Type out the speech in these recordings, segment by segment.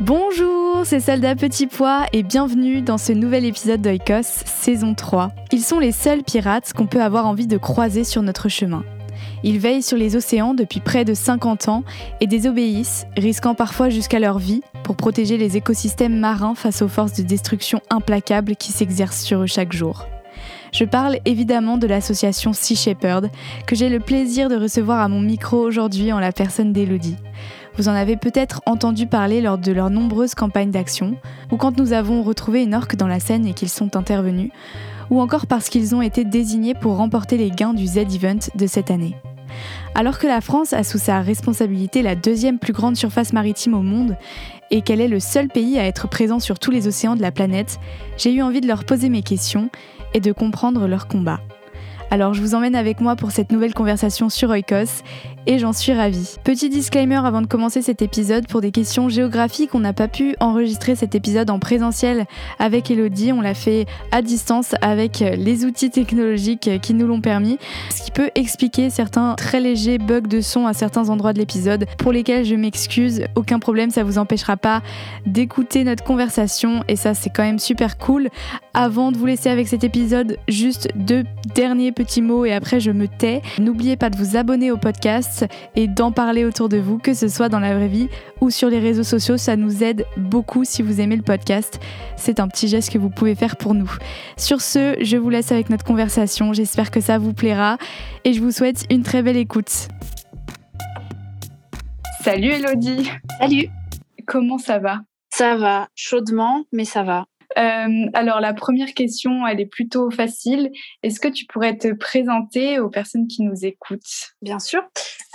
Bonjour, c'est Soldat Petit Pois et bienvenue dans ce nouvel épisode d'Oikos, saison 3. Ils sont les seuls pirates qu'on peut avoir envie de croiser sur notre chemin. Ils veillent sur les océans depuis près de 50 ans et désobéissent, risquant parfois jusqu'à leur vie, pour protéger les écosystèmes marins face aux forces de destruction implacables qui s'exercent sur eux chaque jour. Je parle évidemment de l'association Sea Shepherd, que j'ai le plaisir de recevoir à mon micro aujourd'hui en la personne d'Elodie. Vous en avez peut-être entendu parler lors de leurs nombreuses campagnes d'action, ou quand nous avons retrouvé une orque dans la Seine et qu'ils sont intervenus, ou encore parce qu'ils ont été désignés pour remporter les gains du Z-Event de cette année. Alors que la France a sous sa responsabilité la deuxième plus grande surface maritime au monde et qu'elle est le seul pays à être présent sur tous les océans de la planète, j'ai eu envie de leur poser mes questions et de comprendre leur combat. Alors je vous emmène avec moi pour cette nouvelle conversation sur Oikos et j'en suis ravie. Petit disclaimer avant de commencer cet épisode pour des questions géographiques, on n'a pas pu enregistrer cet épisode en présentiel avec Elodie, on l'a fait à distance avec les outils technologiques qui nous l'ont permis, ce qui peut expliquer certains très légers bugs de son à certains endroits de l'épisode pour lesquels je m'excuse, aucun problème, ça vous empêchera pas d'écouter notre conversation et ça c'est quand même super cool. Avant de vous laisser avec cet épisode, juste deux derniers petits mots et après je me tais. N'oubliez pas de vous abonner au podcast et d'en parler autour de vous, que ce soit dans la vraie vie ou sur les réseaux sociaux. Ça nous aide beaucoup si vous aimez le podcast. C'est un petit geste que vous pouvez faire pour nous. Sur ce, je vous laisse avec notre conversation. J'espère que ça vous plaira et je vous souhaite une très belle écoute. Salut Elodie. Salut. Comment ça va? Ça va, chaudement, mais ça va. Euh, alors la première question, elle est plutôt facile. Est-ce que tu pourrais te présenter aux personnes qui nous écoutent? Bien sûr.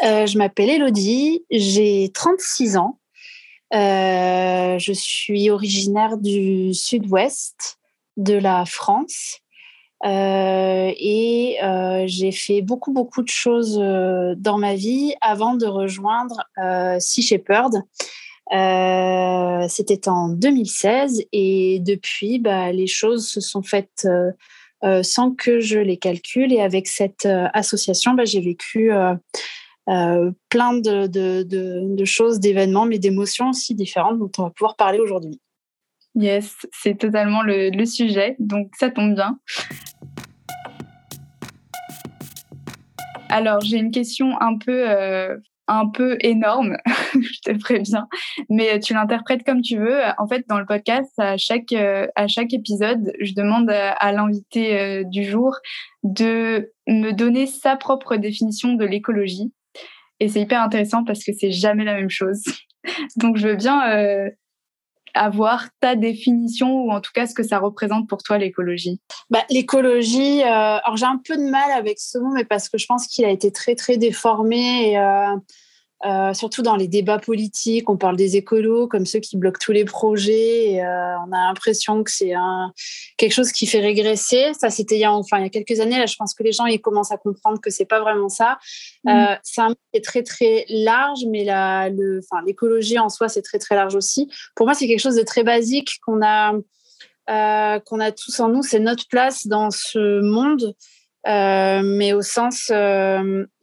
Euh, je m'appelle Elodie, j'ai 36 ans. Euh, je suis originaire du sud-ouest de la France. et j'ai fait beaucoup, beaucoup de choses dans ma vie avant de rejoindre Sea Shepherd. Euh, c'était en 2016 et depuis, bah, les choses se sont faites euh, euh, sans que je les calcule. Et avec cette association, bah, j'ai vécu plein de, choses, d'événements, mais d'émotions aussi différentes dont on va pouvoir parler aujourd'hui. Yes, c'est totalement le, le, sujet, donc ça tombe bien. Alors, j'ai une question un peu un peu énorme, je te préviens, mais tu l'interprètes comme tu veux. En fait, dans le podcast, à chaque, euh, à chaque épisode, je demande à, l'invité euh, du jour de me donner sa propre définition de l'écologie. Et c'est hyper intéressant parce que c'est jamais la même chose. Donc, je veux bien euh, avoir ta définition ou en tout cas ce que ça représente pour toi l'écologie? Bah, L'écologie, euh, alors j'ai un peu de mal avec ce mot, mais parce que je pense qu'il a été très très déformé et euh, euh, surtout dans les débats politiques, on parle des écolos comme ceux qui bloquent tous les projets. Et, euh, on a l'impression que c'est quelque chose qui fait régresser. Ça, c'était il y a enfin il y a quelques années. Là, je pense que les gens ils commencent à comprendre que c'est pas vraiment ça. Mmh. Euh, c'est un mot qui est très très large, mais la, le, enfin l'écologie en soi c'est très très large aussi. Pour moi, c'est quelque chose de très basique qu'on a qu'on a tous en nous. C'est notre place dans ce monde mais au sens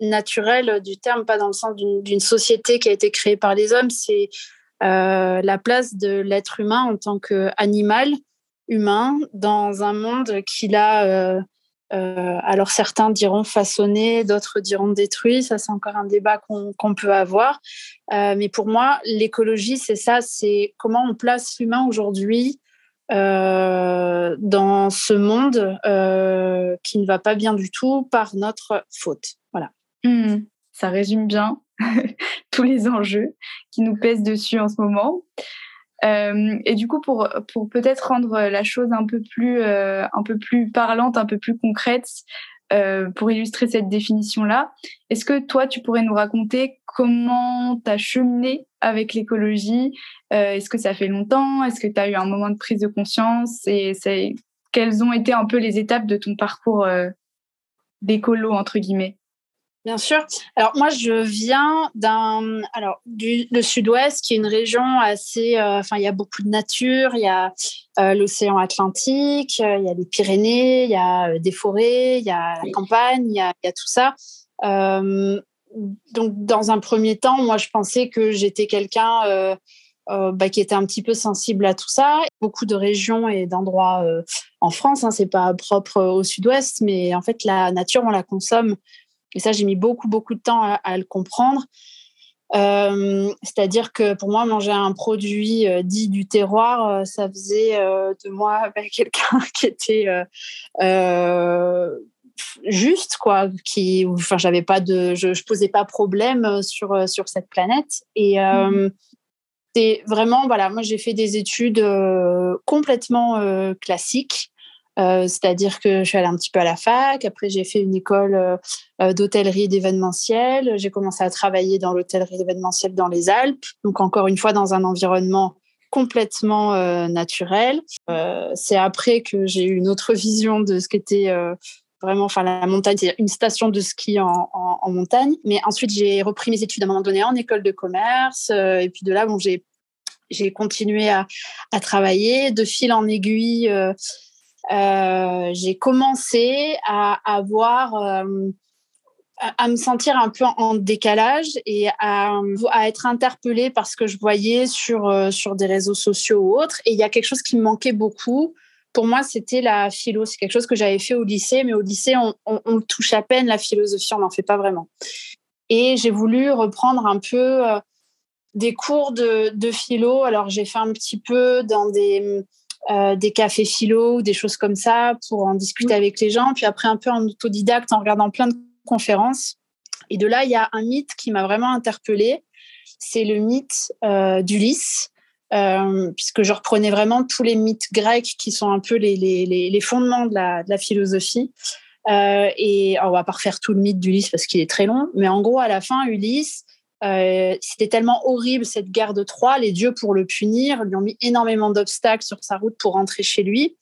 naturel du terme, pas dans le sens d'une société qui a été créée par les hommes. C'est la place de l'être humain en tant qu'animal humain dans un monde qu'il a euh, alors certains diront façonner, d'autres diront détruit. Ça, c'est encore un débat qu'on peut avoir. Euh, mais pour moi, l'écologie, c'est ça. C'est comment on place l'humain aujourd'hui euh, dans ce monde qui ne va pas bien du tout par notre faute. Voilà. Mmh. ça résume bien tous les enjeux qui nous pèsent dessus en ce moment. Euh, et du coup, pour, pour peut-être rendre la chose un peu plus, euh, un peu plus parlante, un peu plus concrète, euh, pour illustrer cette définition-là, est-ce que toi, tu pourrais nous raconter comment tu as cheminé avec l'écologie Est-ce que ça fait longtemps? Est-ce que tu as eu un moment de prise de conscience? Et quelles ont été un peu les étapes de ton parcours d'écolo, entre guillemets? Bien sûr. Alors moi, je viens d'un, alors du le Sud-Ouest, qui est une région assez, euh, enfin, il y a beaucoup de nature. Il y a euh, l'océan Atlantique, euh, il y a les Pyrénées, il y a des forêts, il y a la campagne, il y a, il y a tout ça. Donc, dans un premier temps, moi, je pensais que j'étais quelqu'un bah, qui était un petit peu sensible à tout ça. Beaucoup de régions et d'endroits en France, hein, c'est pas propre au Sud-Ouest, mais en fait, la nature, on la consomme et ça, j'ai mis beaucoup, beaucoup de temps à, le comprendre. Euh, c'est-à-dire que pour moi, manger un produit euh, dit du terroir, euh, ça faisait de moi quelqu'un qui était juste, quoi. Qui, enfin, j'avais pas de, je, je, posais pas problème sur sur cette planète. Et mmh. c'est vraiment, voilà, moi j'ai fait des études complètement classiques. Euh, c'est-à-dire que je suis allée un petit peu à la fac, après j'ai fait une école euh, euh, d'hôtellerie et d'événementiel, j'ai commencé à travailler dans l'hôtellerie d'événementiel dans les Alpes, donc encore une fois dans un environnement complètement naturel. c'est après que j'ai eu une autre vision de ce qu'était vraiment, enfin la montagne, c'est une station de ski en, montagne. Mais ensuite j'ai repris mes études à un moment donné en école de commerce, et puis de là, bon, j'ai j'ai continué à, à, travailler de fil en aiguille. Euh, j'ai commencé à avoir euh, à me sentir un peu en décalage et à, à, être interpellée par ce que je voyais sur, euh, sur des réseaux sociaux ou autres. Et il y a quelque chose qui me manquait beaucoup. Pour moi, c'était la philo. C'est quelque chose que j'avais fait au lycée, mais au lycée, on, on, touche à peine la philosophie, on n'en fait pas vraiment. Et j'ai voulu reprendre un peu des cours de, de philo. Alors, j'ai fait un petit peu dans des euh, des cafés philo ou des choses comme ça pour en discuter avec les gens. Puis après, un peu en autodidacte en regardant plein de conférences. Et de là, il y a un mythe qui m'a vraiment interpellée. C'est le mythe euh, d'Ulysse. Euh, puisque je reprenais vraiment tous les mythes grecs qui sont un peu les, les, les fondements de la, de la philosophie. et on va pas refaire tout le mythe d'Ulysse parce qu'il est très long, mais en gros, à la fin, Ulysse, euh, c'était tellement horrible cette guerre de Troie, les dieux pour le punir lui ont mis énormément d'obstacles sur sa route pour rentrer chez lui.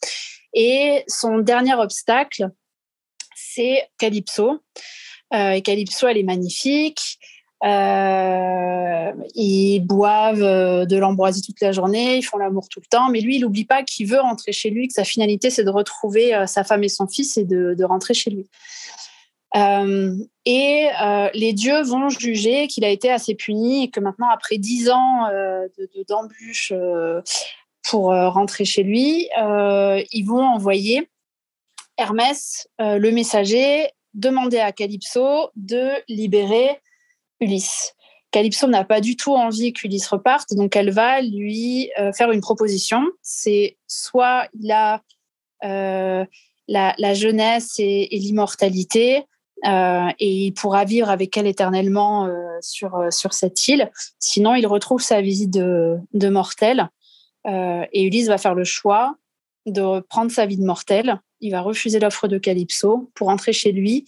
Et son dernier obstacle, c'est Calypso. Euh, et Calypso, elle est magnifique. Euh, ils boivent de l'ambroisie toute la journée, ils font l'amour tout le temps, mais lui, il n'oublie pas qu'il veut rentrer chez lui, que sa finalité, c'est de retrouver sa femme et son fils et de, de rentrer chez lui. Euh, et euh, les dieux vont juger qu'il a été assez puni et que maintenant, après dix ans euh, d'embûches pour rentrer chez lui, ils vont envoyer Hermès, le messager, demander à Calypso de libérer Ulysse. Calypso n'a pas du tout envie qu'Ulysse reparte, donc elle va lui faire une proposition. C'est soit il a la, jeunesse et l'immortalité, euh, et il pourra vivre avec elle éternellement euh, sur, euh, sur cette île. Sinon, il retrouve sa visite de, de mortel et Ulysse va faire le choix de prendre sa vie de mortel. Il va refuser l'offre de Calypso pour rentrer chez lui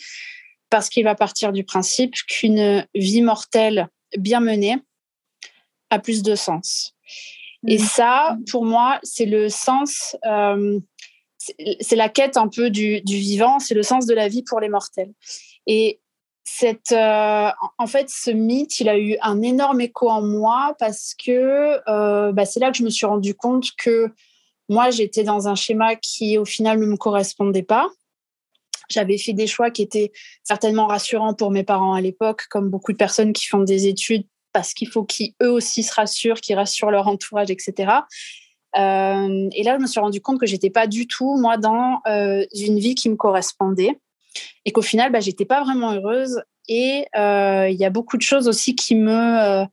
parce qu'il va partir du principe qu'une vie mortelle bien menée a plus de sens. Et mmh. ça, pour moi, c'est le sens, c'est la quête un peu du, vivant, c'est le sens de la vie pour les mortels. Et cette, euh, en fait, ce mythe, il a eu un énorme écho en moi parce que euh, bah, c'est là que je me suis rendu compte que moi, j'étais dans un schéma qui, au final, ne me correspondait pas. J'avais fait des choix qui étaient certainement rassurants pour mes parents à l'époque, comme beaucoup de personnes qui font des études parce qu'il faut qu'eux aussi se rassurent, qu'ils rassurent leur entourage, etc. Euh, et là, je me suis rendu compte que j'étais pas du tout, moi, dans euh, une vie qui me correspondait et qu'au final, bah, j'étais pas vraiment heureuse. Et euh, il y a beaucoup de choses aussi qui me,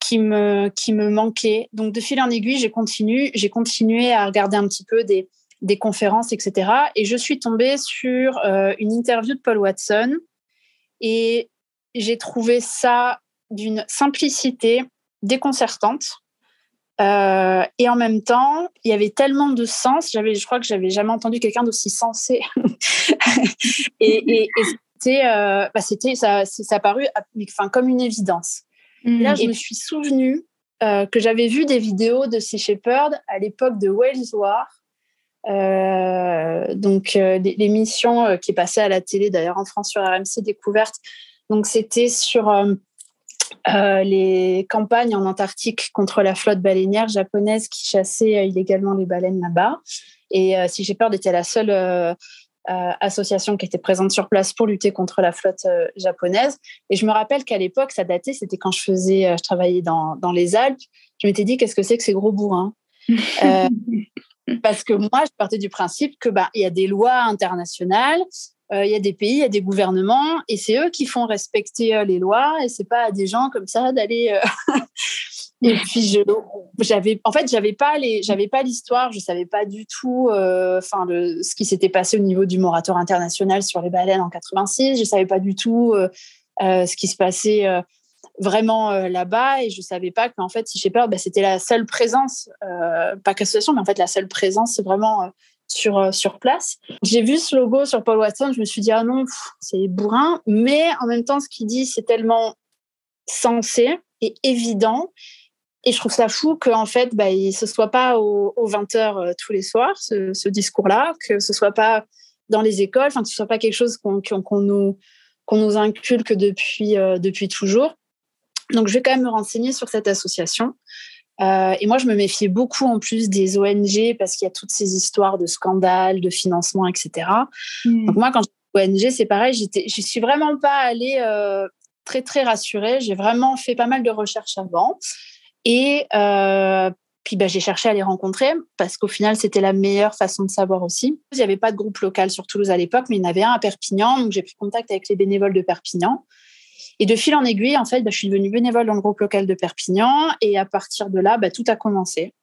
qui me, qui me manquaient. Donc, de fil en aiguille, j'ai continué, j'ai continué à regarder un petit peu des, des conférences, etc. Et je suis tombée sur une interview de Paul Watson et j'ai trouvé ça d'une simplicité déconcertante. Euh, et en même temps, il y avait tellement de sens. J'avais, je crois que j'avais jamais entendu quelqu'un d'aussi sensé. et, c'était, euh, bah, c'était, ça, ça a paru, enfin, comme une évidence. Et là, je me suis souvenue euh, que j'avais vu des vidéos de Sea Shepherd à l'époque de Wales War. Donc, l'émission qui est passée à la télé, d'ailleurs en France sur RMC Découverte. Donc, c'était sur euh, les campagnes en Antarctique contre la flotte baleinière japonaise qui chassait euh, illégalement les baleines là-bas. Et euh, Si j'ai peur était la seule association qui était présente sur place pour lutter contre la flotte japonaise. Et je me rappelle qu'à l'époque, ça datait, c'était quand je faisais, je travaillais dans, dans les Alpes. Je m'étais dit, qu'est-ce que c'est que ces gros bourrins? Parce que moi, je partais du principe que bah, il y a des lois internationales, euh, il y a des pays, il y a des gouvernements, et c'est eux qui font respecter euh, les lois, et c'est pas à des gens comme ça d'aller. Euh, et puis j'avais, en fait, j'avais pas les, j'avais pas l'histoire, je savais pas du tout, enfin ce qui s'était passé au niveau du moratoire international sur les baleines en 86. Je savais pas du tout ce qui se passait vraiment là-bas et je savais pas qu'en fait si j'ai peur bah, c'était la seule présence pas qu'association mais en fait la seule présence c'est vraiment sur, euh, sur place. J'ai vu ce logo sur Paul Watson, je me suis dit, ah non, c'est bourrin. Mais en même temps, ce qu'il dit, c'est tellement sensé et évident. Et je trouve ça fou qu'en fait, bah, ce soit pas aux, 20 heures euh, tous les soirs, ce, discours-là, que ce soit pas dans les écoles, enfin, que ce soit pas quelque chose qu'on nous, qu'on nous inculque depuis, euh, depuis toujours. Donc, je vais quand même me renseigner sur cette association. Euh, et moi, je me méfiais beaucoup en plus des ONG parce qu'il y a toutes ces histoires de scandales, de financement, etc. Hmm. Donc moi, quand je ONG, c'est pareil, je suis vraiment pas allée euh, très très rassurée. J'ai vraiment fait pas mal de recherches avant. Et euh, puis bah, j'ai cherché à les rencontrer parce qu'au final, c'était la meilleure façon de savoir aussi. Il n'y avait pas de groupe local sur Toulouse à l'époque, mais il y en avait un à Perpignan. Donc j'ai pris contact avec les bénévoles de Perpignan. Et de fil en aiguille, en fait, bah, je suis devenue bénévole dans le groupe local de Perpignan. Et à partir de là, bah, tout a commencé.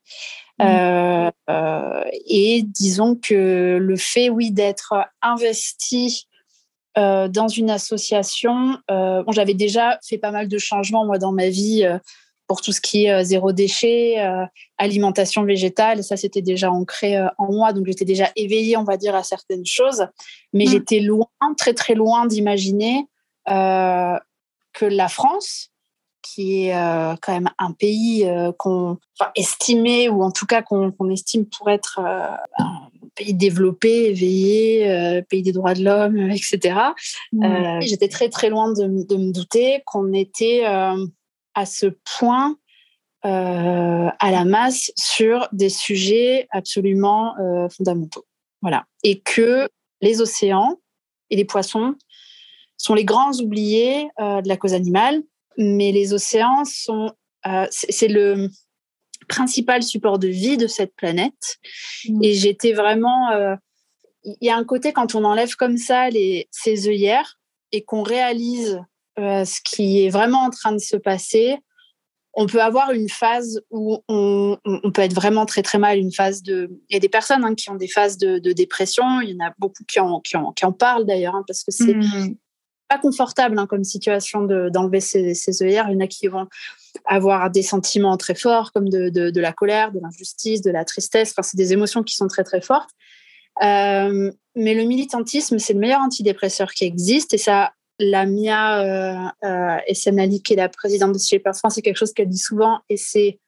Mmh. Euh, euh, et disons que le fait, oui, d'être investi euh, dans une association, bon, j'avais déjà fait pas mal de changements, moi, dans ma vie pour tout ce qui est zéro déchet, alimentation végétale. Ça, c'était déjà ancré en moi. Donc, j'étais déjà éveillée, on va dire, à certaines choses. Mais mmh. j'étais loin, très, très loin d'imaginer que la France, qui est euh, quand même un pays euh, qu'on estimé ou en tout cas qu'on estime pour être euh, un pays développé, éveillé, pays des droits de l'homme, etc. Mmh. J'étais très très loin de, me douter qu'on était à ce point à la masse sur des sujets absolument fondamentaux. Voilà. Et que les océans et les poissons sont les grands oubliés euh, de la cause animale, mais les océans sont, euh, c'est le principal support de vie de cette planète. Mmh. Et j'étais vraiment, euh, il y a un côté quand on enlève comme ça les, ces œillères et qu'on réalise ce qui est vraiment en train de se passer, on peut avoir une phase où on, on, peut être vraiment très très mal, une phase de. Il y a des personnes hein, qui ont des phases de, de, dépression. Il y en a beaucoup qui en, qui en, qui en parlent d'ailleurs, hein, parce que c'est mmh pas confortable hein, comme situation d'enlever ces, ces œillères. Il y en a qui vont avoir des sentiments très forts, comme de, de, la colère, de l'injustice, de la tristesse. Enfin, c'est des émotions qui sont très, très fortes. Euh, mais le militantisme, c'est le meilleur antidépresseur qui existe. Et ça, la Mia euh, euh, qui est la présidente de Shaper France, c'est quelque chose qu'elle dit souvent et c'est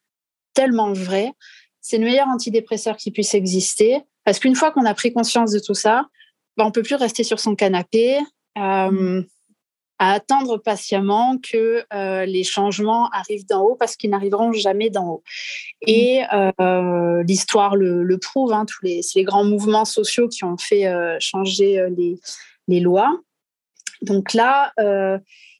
tellement vrai. C'est le meilleur antidépresseur qui puisse exister. Parce qu'une fois qu'on a pris conscience de tout ça, ben, on peut plus rester sur son canapé, euh, à attendre patiemment que euh, les changements arrivent d'en haut parce qu'ils n'arriveront jamais d'en haut. Et euh, l'histoire le, prouve, hein, tous les, les grands mouvements sociaux qui ont fait changer les, les, lois. Donc là,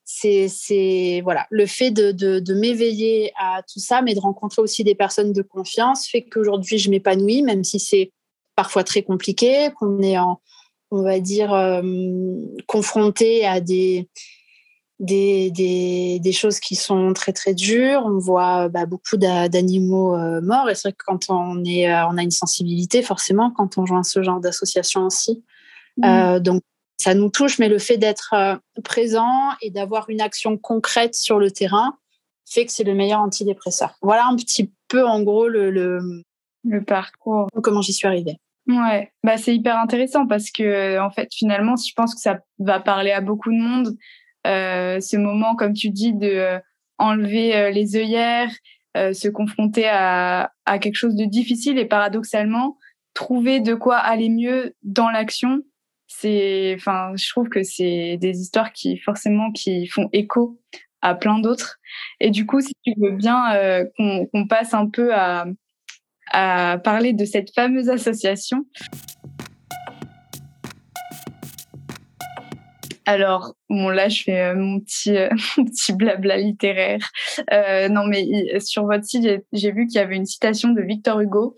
c'est voilà le fait de, de, de m'éveiller à tout ça, mais de rencontrer aussi des personnes de confiance fait qu'aujourd'hui je m'épanouis, même si c'est parfois très compliqué, qu'on est en, on va dire, euh, confronté à des, des, des, choses qui sont très très dures. On voit bah, beaucoup d'animaux euh, morts et c'est vrai que quand on, est, euh, on a une sensibilité, forcément, quand on joint ce genre d'association aussi. Mmh. donc ça nous touche, mais le fait d'être présent et d'avoir une action concrète sur le terrain fait que c'est le meilleur antidépresseur. Voilà un petit peu en gros le, le, le parcours. Comment j'y suis arrivée. Ouais, bah c'est hyper intéressant parce que en fait finalement, je pense que ça va parler à beaucoup de monde. Euh, ce moment, comme tu dis, de euh, enlever euh, les œillères, euh, se confronter à, à quelque chose de difficile et paradoxalement trouver de quoi aller mieux dans l'action. C'est, enfin, je trouve que c'est des histoires qui forcément qui font écho à plein d'autres. Et du coup, si tu veux bien qu'on passe un peu à à parler de cette fameuse association. Alors, bon, là, je fais euh, mon petit, euh, petit blabla littéraire. Euh, non, mais sur votre site, j'ai vu qu'il y avait une citation de Victor Hugo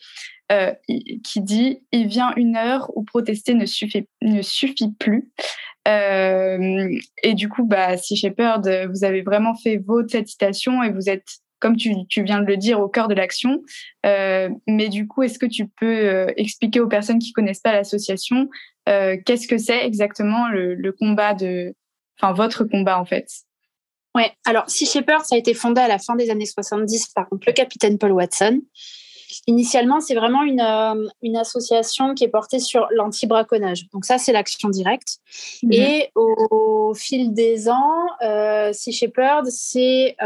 qui dit Il vient une heure où protester ne suffit, ne suffit plus. et du coup, bah, si Shepard, vous avez vraiment fait vôtre cette citation et vous êtes comme tu, viens de le dire, au cœur de l'action. Euh, mais du coup, est-ce que tu peux euh, expliquer aux personnes qui connaissent pas l'association euh, qu'est-ce que c'est exactement le, combat de, enfin votre combat en fait? Ouais. Alors, Sea Shepherd, ça a été fondé à la fin des années 70 par le capitaine Paul Watson. Initialement, c'est vraiment une, une association qui est portée sur l'anti-braconnage. Donc ça, c'est l'action directe. Mhm. Et au, fil des ans, Sea Shepherd, c'est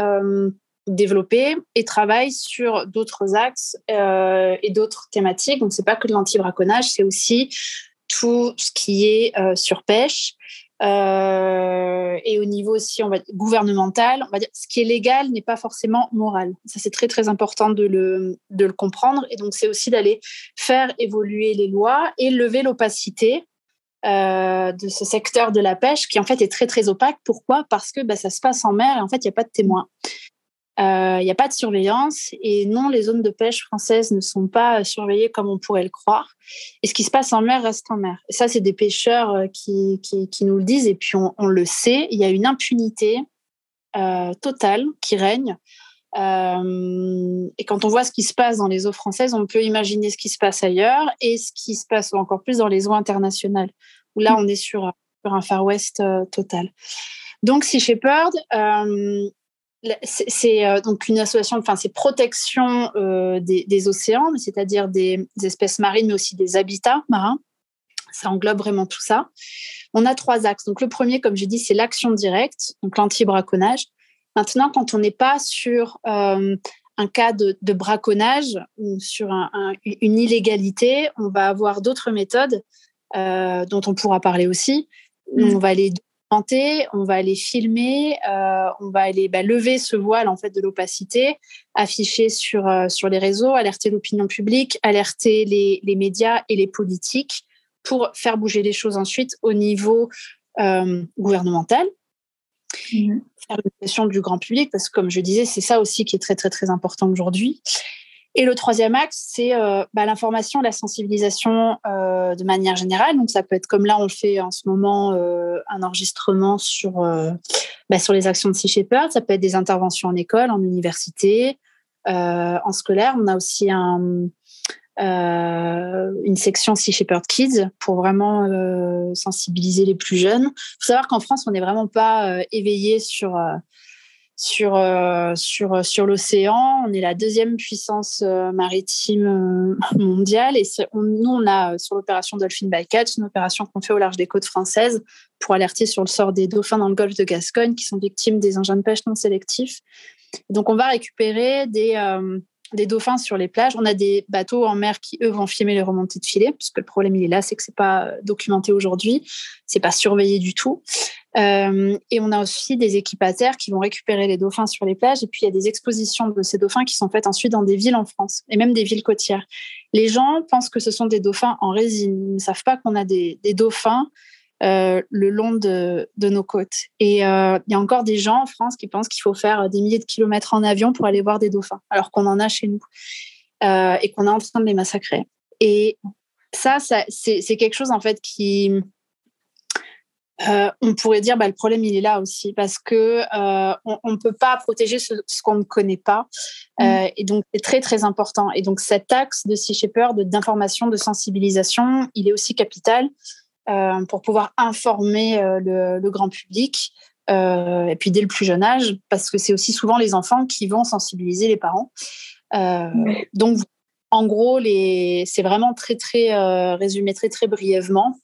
développer et travaille sur d'autres axes euh, et d'autres thématiques. Donc, c'est pas que de l'anti-braconnage, c'est aussi tout ce qui est euh, sur pêche. Euh, et au niveau aussi on va gouvernemental, on va dire ce qui est légal n'est pas forcément moral. Ça c'est très très important de le, de le comprendre. Et donc c'est aussi d'aller faire évoluer les lois et lever l'opacité de ce secteur de la pêche qui en fait est très très opaque. Pourquoi? Parce que bah, ça se passe en mer et en fait il n'y a pas de témoins. Il euh, n'y a pas de surveillance et non, les zones de pêche françaises ne sont pas surveillées comme on pourrait le croire. Et ce qui se passe en mer reste en mer. Et ça, c'est des pêcheurs euh, qui, qui, qui, nous le disent et puis on, on le sait. Il y a une impunité euh, totale qui règne. Euh, et quand on voit ce qui se passe dans les eaux françaises, on peut imaginer ce qui se passe ailleurs et ce qui se passe encore plus dans les eaux internationales, où là, on est sur, sur un Far West euh, total. Donc, Sea Shepherd, euh, c'est euh, donc une association, enfin c'est protection euh, des, océans, c'est-à-dire des, espèces marines, mais aussi des habitats marins. Ça englobe vraiment tout ça. On a trois axes. Donc le premier, comme j'ai dit, c'est l'action directe, donc l'anti-braconnage. Maintenant, quand on n'est pas sur euh, un cas de, braconnage ou sur une illégalité, on va avoir d'autres méthodes dont on pourra parler aussi. Mmh. On va aller on va aller filmer, euh, on va aller bah, lever ce voile en fait de l'opacité, afficher sur euh, sur les réseaux, alerter l'opinion publique, alerter les, médias et les politiques pour faire bouger les choses ensuite au niveau euh, gouvernemental, mmh. faire une question du grand public parce que comme je disais, c'est ça aussi qui est très très très important aujourd'hui. Et le troisième axe, c'est euh, bah, l'information, la sensibilisation euh, de manière générale. Donc, ça peut être comme là, on fait en ce moment, euh, un enregistrement sur, bah, sur les actions de Sea Shepherd. Ça peut être des interventions en école, en université, en scolaire. On a aussi un, une section Sea Shepherd Kids pour vraiment sensibiliser les plus jeunes. Il faut savoir qu'en France, on n'est vraiment pas éveillé sur sur, euh, sur, euh, sur l'océan. On est la deuxième puissance euh, maritime mondiale. Et nous, on a sur l'opération Dolphin Bycatch, une opération qu'on fait au large des côtes françaises pour alerter sur le sort des dauphins dans le golfe de Gascogne qui sont victimes des engins de pêche non sélectifs. Donc, on va récupérer des, des dauphins sur les plages. On a des bateaux en mer qui, eux, vont filmer les remontées de filets, puisque le problème, il est là, c'est que c'est pas documenté aujourd'hui, c'est pas surveillé du tout. Euh, et on a aussi des équipateurs qui vont récupérer les dauphins sur les plages. Et puis, il y a des expositions de ces dauphins qui sont faites ensuite dans des villes en France, et même des villes côtières. Les gens pensent que ce sont des dauphins en résine. Ils ne savent pas qu'on a des dauphins euh, le long de, de, nos côtes. Et euh, il y a encore des gens en France qui pensent qu'il faut faire des milliers de kilomètres en avion pour aller voir des dauphins, alors qu'on en a chez nous euh, et qu'on est en train de les massacrer. Et ça, ça c'est quelque chose en fait qui, on pourrait dire, bah, le problème il est là aussi parce que on ne peut pas protéger ce, ce qu'on ne connaît pas, mmh. et donc c'est très très important. Et donc cet axe de Sea Shepherd d'information, de sensibilisation, il est aussi capital. Euh, pour pouvoir informer euh, le, grand public. Euh, et puis dès le plus jeune âge, parce que c'est aussi souvent les enfants qui vont sensibiliser les parents. Donc, en gros, c'est vraiment très, très résumé très, très brièvement.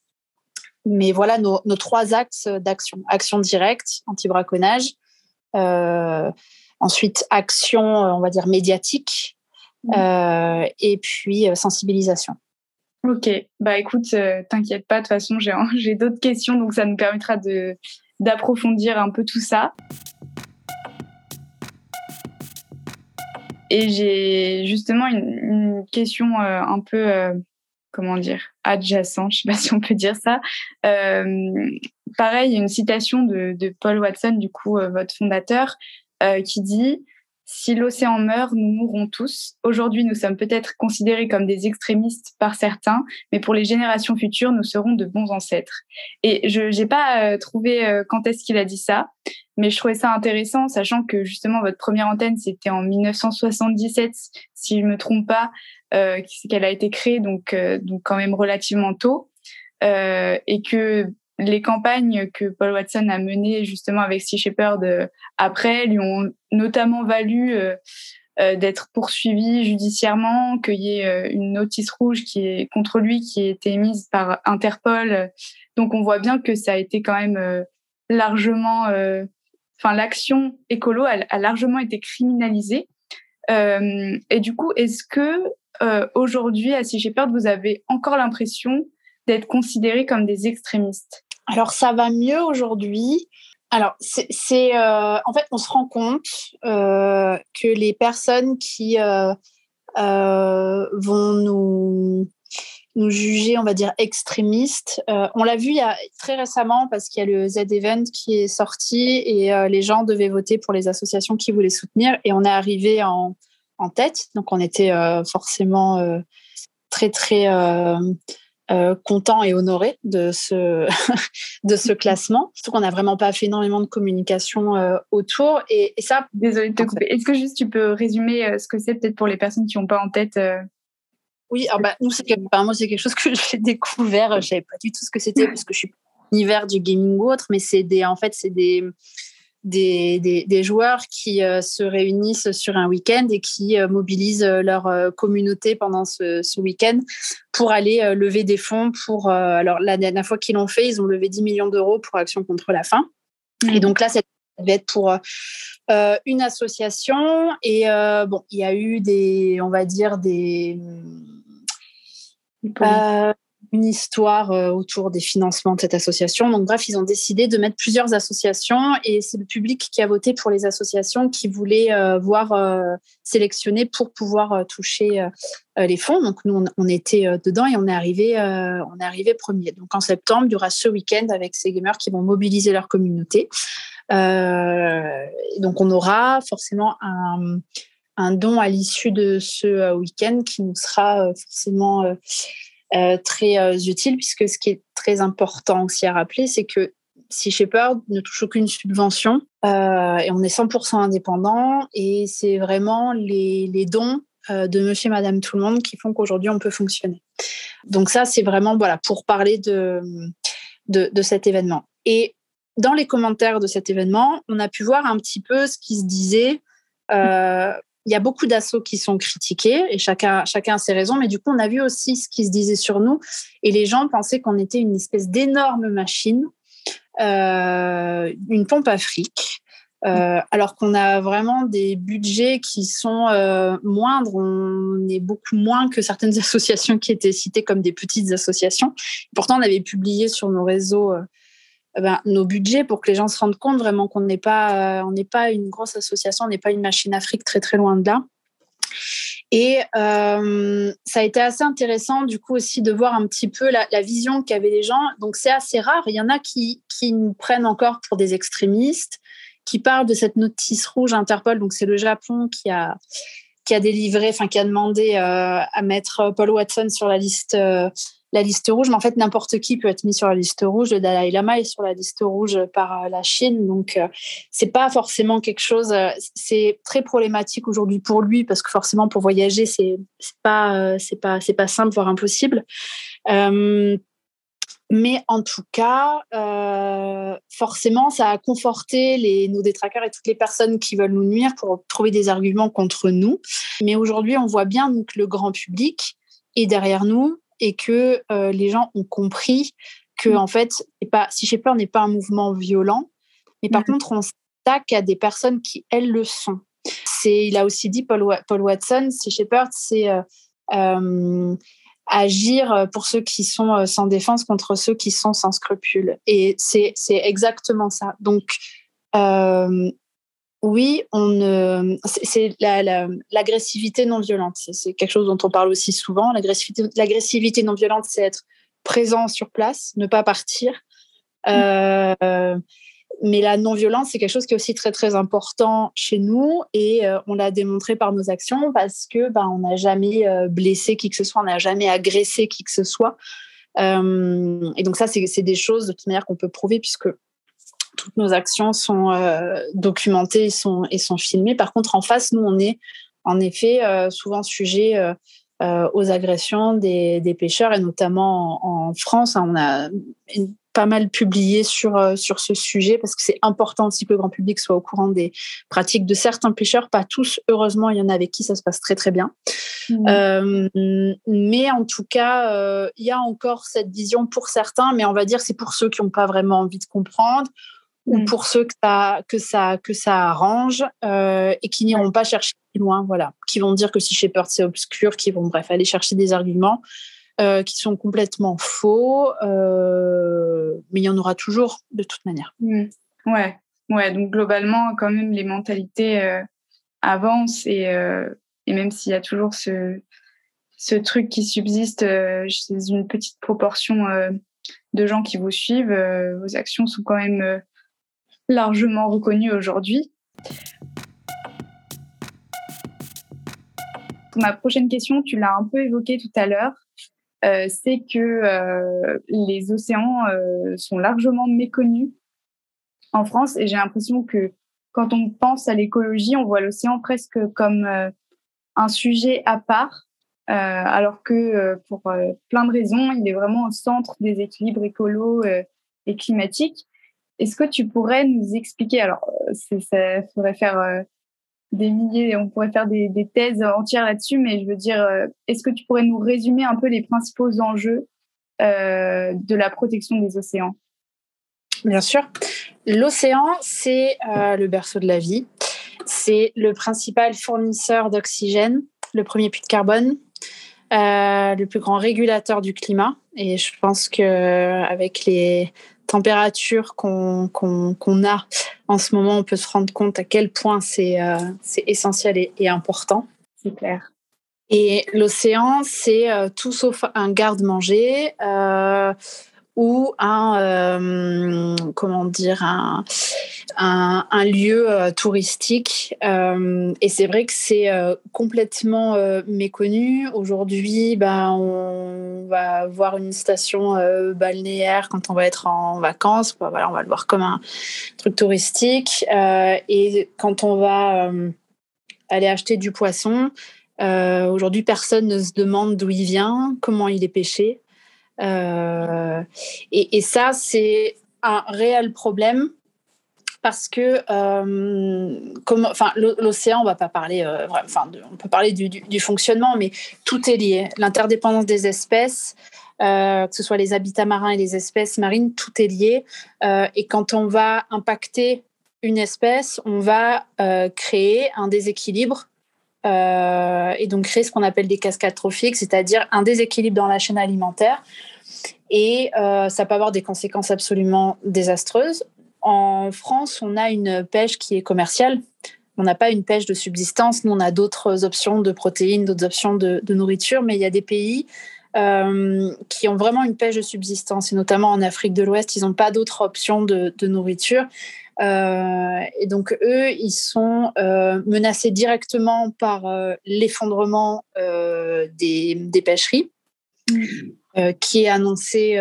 Mais voilà nos, trois axes d'action. Action directe, anti-braconnage. ensuite, action, on va dire, médiatique. Mmh. et puis, sensibilisation. Ok, bah écoute, euh, t'inquiète pas, de toute façon j'ai d'autres questions, donc ça nous permettra de d'approfondir un peu tout ça. Et j'ai justement une, question euh, un peu, euh, comment dire, adjacente, je sais pas si on peut dire ça. pareil, une citation de, de, Paul Watson, du coup, votre fondateur, qui dit si l'océan meurt, nous mourrons tous. Aujourd'hui, nous sommes peut-être considérés comme des extrémistes par certains, mais pour les générations futures, nous serons de bons ancêtres. Et je n'ai pas euh, trouvé euh, quand est-ce qu'il a dit ça, mais je trouvais ça intéressant, sachant que justement votre première antenne, c'était en 1977, si je me trompe pas, euh, qu'elle a été créée, donc, euh, donc quand même relativement tôt, et que les campagnes que Paul Watson a menées justement avec Sea Shepherd euh, après lui ont notamment valu euh, euh, d'être poursuivi judiciairement, qu'il y ait une notice rouge qui est contre lui qui a été émise par Interpol. Donc on voit bien que ça a été quand même largement, enfin l'action écolo a, largement été criminalisée. et du coup, est-ce que aujourd'hui à Sea Shepherd vous avez encore l'impression d'être considérés comme des extrémistes? Alors ça va mieux aujourd'hui. Alors c'est euh, en fait on se rend compte euh, que les personnes qui euh, vont nous nous juger, on va dire, extrémistes. on l'a vu il y a très récemment parce qu'il y a le Z-Event qui est sorti et les gens devaient voter pour les associations qui voulaient soutenir et on est arrivé en, en tête. Donc on était forcément très, très euh, content et honoré de ce, de ce classement. Surtout qu'on n'a vraiment pas fait énormément de communication euh, autour. Et, ça. Désolée de te couper. Est-ce que juste tu peux résumer euh, ce que c'est peut-être pour les personnes qui n'ont pas en tête Oui, alors bah, nous, c'est moi, c'est quelque chose que j'ai découvert. Je ne savais pas du tout ce que c'était parce que je suis univers du gaming ou autre, mais c'est des, en fait, c'est des, des, des, joueurs qui euh, se réunissent sur un week-end et qui euh, mobilisent euh, leur communauté pendant ce, ce week-end pour aller lever des fonds pour... alors, la dernière fois qu'ils l'ont fait, ils ont levé 10 millions d'euros pour Action contre la faim. Et donc là, ça devait être pour une association. Et bon, il y a eu des, on va dire, des une histoire euh, autour des financements de cette association. Donc, bref, ils ont décidé de mettre plusieurs associations et c'est le public qui a voté pour les associations qui voulait euh, voir euh, sélectionner pour pouvoir toucher les fonds. Donc, nous, on, était dedans et on est arrivé, on est arrivé premier. Donc, en septembre, il y aura ce week-end avec ces gamers qui vont mobiliser leur communauté. donc, on aura forcément un don à l'issue de ce week-end qui nous sera forcément euh, très euh, utile, puisque ce qui est très important aussi à rappeler, c'est que Sea Shepherd ne touche aucune subvention euh, et on est 100% indépendant et c'est vraiment les, dons de monsieur et madame tout le monde qui font qu'aujourd'hui on peut fonctionner. Donc ça, c'est vraiment voilà pour parler de, de, cet événement. Et dans les commentaires de cet événement, on a pu voir un petit peu ce qui se disait il y a beaucoup d'assauts qui sont critiqués et chacun, chacun a ses raisons, mais du coup, on a vu aussi ce qui se disait sur nous et les gens pensaient qu'on était une espèce d'énorme machine, euh, une pompe à fric, Euh, alors qu'on a vraiment des budgets qui sont euh, moindres. On est beaucoup moins que certaines associations qui étaient citées comme des petites associations. Pourtant, on avait publié sur nos réseaux ben, nos budgets pour que les gens se rendent compte vraiment qu'on n'est pas, n'est pas une grosse association, on n'est pas une machine Afrique très très loin de là. Et ça a été assez intéressant du coup aussi de voir un petit peu la, vision qu'avaient les gens. Donc c'est assez rare. Il y en a qui, qui nous prennent encore pour des extrémistes qui parle de cette notice rouge Interpol. Donc, c'est le Japon qui a, qui a délivré, enfin, qui a demandé euh, à mettre Paul Watson sur la liste, euh, la liste rouge. Mais en fait, n'importe qui peut être mis sur la liste rouge. Le Dalai Lama est sur la liste rouge par euh, la Chine. Donc, c'est pas forcément quelque chose. c'est très problématique aujourd'hui pour lui parce que forcément, pour voyager, c'est pas, c'est pas, c'est pas simple, voire impossible. Mais en tout cas, euh, forcément, ça a conforté nos détraqueurs et toutes les personnes qui veulent nous nuire pour trouver des arguments contre nous. Mais aujourd'hui, on voit bien que le grand public est derrière nous et que euh, les gens ont compris que, en fait, pas, Si peur n'est pas un mouvement violent, mais par contre, on s'attaque à des personnes qui, elles, le sont. C'est, il a aussi dit, Paul, Paul Watson, Sea Shepherd, c'est euh, agir euh, pour ceux qui sont sans défense contre ceux qui sont sans scrupules. Et c'est exactement ça. Donc, euh, oui, on c'est l'agressivité non violente. C'est quelque chose dont on parle aussi souvent. L'agressivité non violente, c'est être présent sur place, ne pas partir. Euh, mais la non-violence, c'est quelque chose qui est aussi très, très important chez nous et euh, on l'a démontré par nos actions parce que ben, on n'a jamais euh, blessé qui que ce soit, on n'a jamais agressé qui que ce soit. Et donc ça, c'est des choses de toute manière qu'on peut prouver puisque toutes nos actions sont documentées et sont, et sont filmées. Par contre, en face, nous, on est en effet souvent sujet aux agressions des, des, pêcheurs et notamment en, en France. Hein, on a une pas mal publié sur, euh, sur ce sujet parce que c'est important aussi que le grand public soit au courant des pratiques de certains pêcheurs, pas tous. Heureusement, il y en a avec qui ça se passe très très bien. Mmh. Euh, mais en tout cas, euh, il y a encore cette vision pour certains, mais on va dire c'est pour ceux qui n'ont pas vraiment envie de comprendre ou mmh. pour ceux que ça, que ça, que ça arrange et qui n'iront pas chercher plus loin, voilà, qui vont dire que si Shepard c'est obscur, qui vont bref aller chercher des arguments. Euh, qui sont complètement faux, euh, mais il y en aura toujours de toute manière. Mmh. Ouais, ouais. Donc globalement, quand même, les mentalités euh, avancent et, et même s'il y a toujours ce, ce truc qui subsiste chez une petite proportion de gens qui vous suivent, vos actions sont quand même largement reconnues aujourd'hui. Ma prochaine question, tu l'as un peu évoqué tout à l'heure, euh, c'est que euh, les océans euh, sont largement méconnus en France et j'ai l'impression que quand on pense à l'écologie, on voit l'océan presque comme un sujet à part, alors que pour plein de raisons, il est vraiment au centre des équilibres écolos et climatiques. Est-ce que tu pourrais nous expliquer, alors ça faudrait faire des milliers, on pourrait faire des, thèses entières là-dessus, mais je veux dire, euh, est-ce que tu pourrais nous résumer un peu les principaux enjeux euh, de la protection des océans? Bien sûr. L'océan, c'est euh, le berceau de la vie. C'est le principal fournisseur d'oxygène, le premier puits de carbone, le plus grand régulateur du climat. Et je pense qu'avec les température qu'on a en ce moment, on peut se rendre compte à quel point c'est euh, essentiel et, important. C'est clair. Et l'océan, c'est euh, tout sauf un garde-manger. Euh, ou un euh, comment dire un, un, lieu euh, touristique. Euh, et c'est vrai que c'est euh, complètement méconnu. Aujourd'hui bah, on va voir une station balnéaire quand on va être en vacances. Bah, voilà on va le voir comme un truc touristique. Et quand on va aller acheter du poisson aujourd'hui personne ne se demande d'où il vient comment il est pêché euh, et, ça, c'est un réel problème parce que euh, l'océan, on va pas parler, euh, enfin, on peut parler du, fonctionnement, mais tout est lié. L'interdépendance des espèces, que ce soit les habitats marins et les espèces marines, tout est lié. Et quand on va impacter une espèce, on va créer un déséquilibre et donc créer ce qu'on appelle des cascades trophiques, c'est-à-dire un déséquilibre dans la chaîne alimentaire. Et ça peut avoir des conséquences absolument désastreuses. En France, on a une pêche qui est commerciale. On n'a pas une pêche de subsistance. Nous, on a d'autres options de protéines, d'autres options de, nourriture, mais il y a des pays euh, qui ont vraiment une pêche de subsistance, et notamment en Afrique de l'Ouest, ils n'ont pas d'autres options de, nourriture. Euh, et donc, eux, ils sont euh, menacés directement par l'effondrement des, des, pêcheries, mmh. qui est annoncé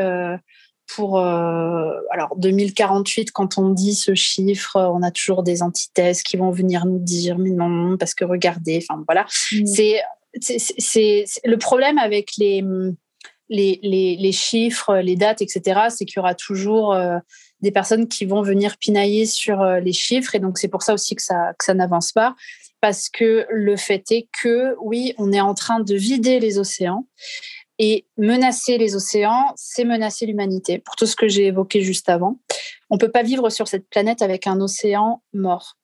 pour euh, alors 2048 quand on dit ce chiffre on a toujours des antithèses qui vont venir nous dire mais non parce que regardez enfin voilà mm. c'est c'est le problème avec les, les, chiffres, les dates, etc., c'est qu'il y aura toujours euh, des personnes qui vont venir pinailler sur euh, les chiffres. Et donc, c'est pour ça aussi que ça n'avance pas. Parce que le fait est que, oui, on est en train de vider les océans. Et menacer les océans, c'est menacer l'humanité, pour tout ce que j'ai évoqué juste avant. On ne peut pas vivre sur cette planète avec un océan mort.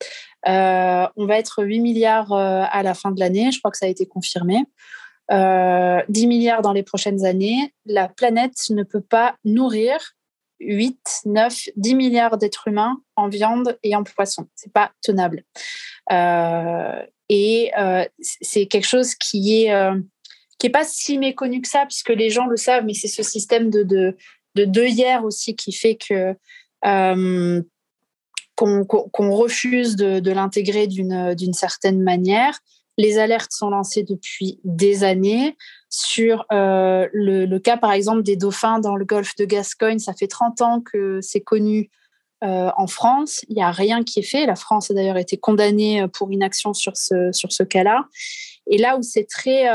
Euh, on va être 8 milliards euh, à la fin de l'année, je crois que ça a été confirmé. 10 euh, milliards dans les prochaines années. La planète ne peut pas nourrir 8, 9, 10 milliards d'êtres humains en viande et en poisson. C'est pas tenable. et c'est quelque chose qui est qui est pas si méconnu que ça, puisque les gens le savent, mais c'est ce système de, de, de aussi qui fait que euh, qu'on refuse de, l'intégrer d'une certaine manière. Les alertes sont lancées depuis des années. Sur euh, le, cas, par exemple, des dauphins dans le golfe de Gascogne, ça fait 30 ans que c'est connu euh, en France. Il n'y a rien qui est fait. La France a d'ailleurs été condamnée pour inaction sur ce, sur ce cas-là. Et là où c'est très,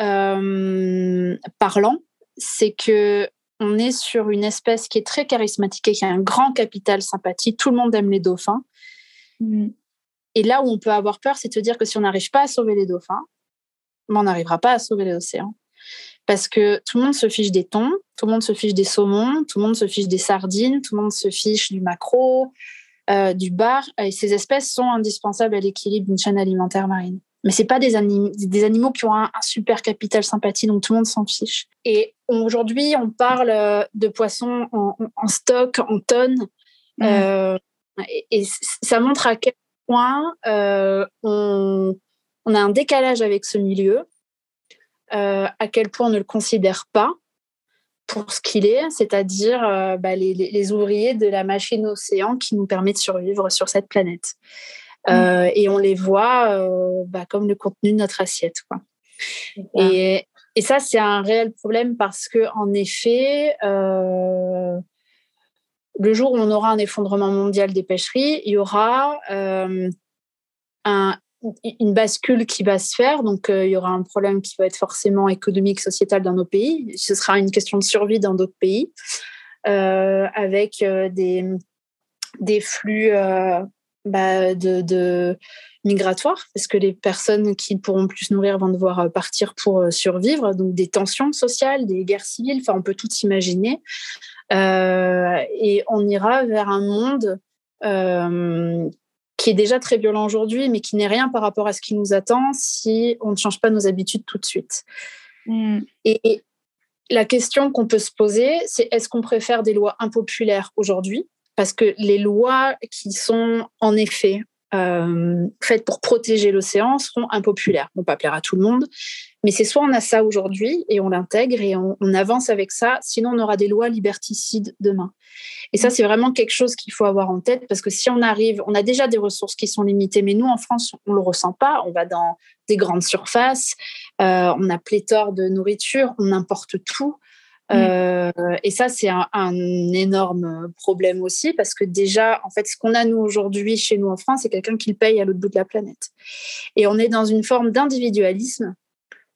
euh, parlant, c'est que on est sur une espèce qui est très charismatique et qui a un grand capital sympathie. Tout le monde aime les dauphins. Mm. Et là où on peut avoir peur, c'est de se dire que si on n'arrive pas à sauver les dauphins, ben, on n'arrivera pas à sauver les océans. Parce que tout le monde se fiche des thons, tout le monde se fiche des saumons, tout le monde se fiche des sardines, tout le monde se fiche du maquereau, euh, du bar. Et ces espèces sont indispensables à l'équilibre d'une chaîne alimentaire marine mais c'est pas des, animaux, des animaux qui ont un, super capital sympathie, donc tout le monde s'en fiche. Et aujourd'hui, on parle euh, de poissons en, stock, en tonnes, mmh. euh, et, ça montre à quel point euh, on, a un décalage avec ce milieu, à quel point on ne le considère pas pour ce qu'il est, c'est-à-dire bah, les, les, ouvriers de la machine océan qui nous permet de survivre sur cette planète. Mmh. Euh, et on les voit euh, bah, comme le contenu de notre assiette. Quoi. Et, et, ça, c'est un réel problème parce que, en effet, euh, le jour où on aura un effondrement mondial des pêcheries, il y aura un, une bascule qui va se faire. Donc, il y aura un problème qui va être forcément économique, sociétal dans nos pays. Ce sera une question de survie dans d'autres pays, avec des, des flux bah, de, de migratoire, parce que les personnes qui ne pourront plus se nourrir vont devoir euh, partir pour euh, survivre, donc des tensions sociales, des guerres civiles, enfin on peut tout imaginer. Euh, et on ira vers un monde euh, qui est déjà très violent aujourd'hui, mais qui n'est rien par rapport à ce qui nous attend si on ne change pas nos habitudes tout de suite. Mm. Et la question qu'on peut se poser, c'est est-ce qu'on préfère des lois impopulaires aujourd'hui parce que les lois qui sont en effet euh, faites pour protéger l'océan seront impopulaires. On peut pas plaire à tout le monde, mais c'est soit on a ça aujourd'hui et on l'intègre et on, avance avec ça, sinon on aura des lois liberticides demain. Et ça, c'est vraiment quelque chose qu'il faut avoir en tête parce que si on arrive, on a déjà des ressources qui sont limitées, mais nous en France, on le ressent pas. On va dans des grandes surfaces, euh, on a pléthore de nourriture, on importe tout. Mmh. Euh, et ça, c'est un, énorme problème aussi parce que déjà, en fait, ce qu'on a nous aujourd'hui chez nous en France, c'est quelqu'un qui le paye à l'autre bout de la planète. Et on est dans une forme d'individualisme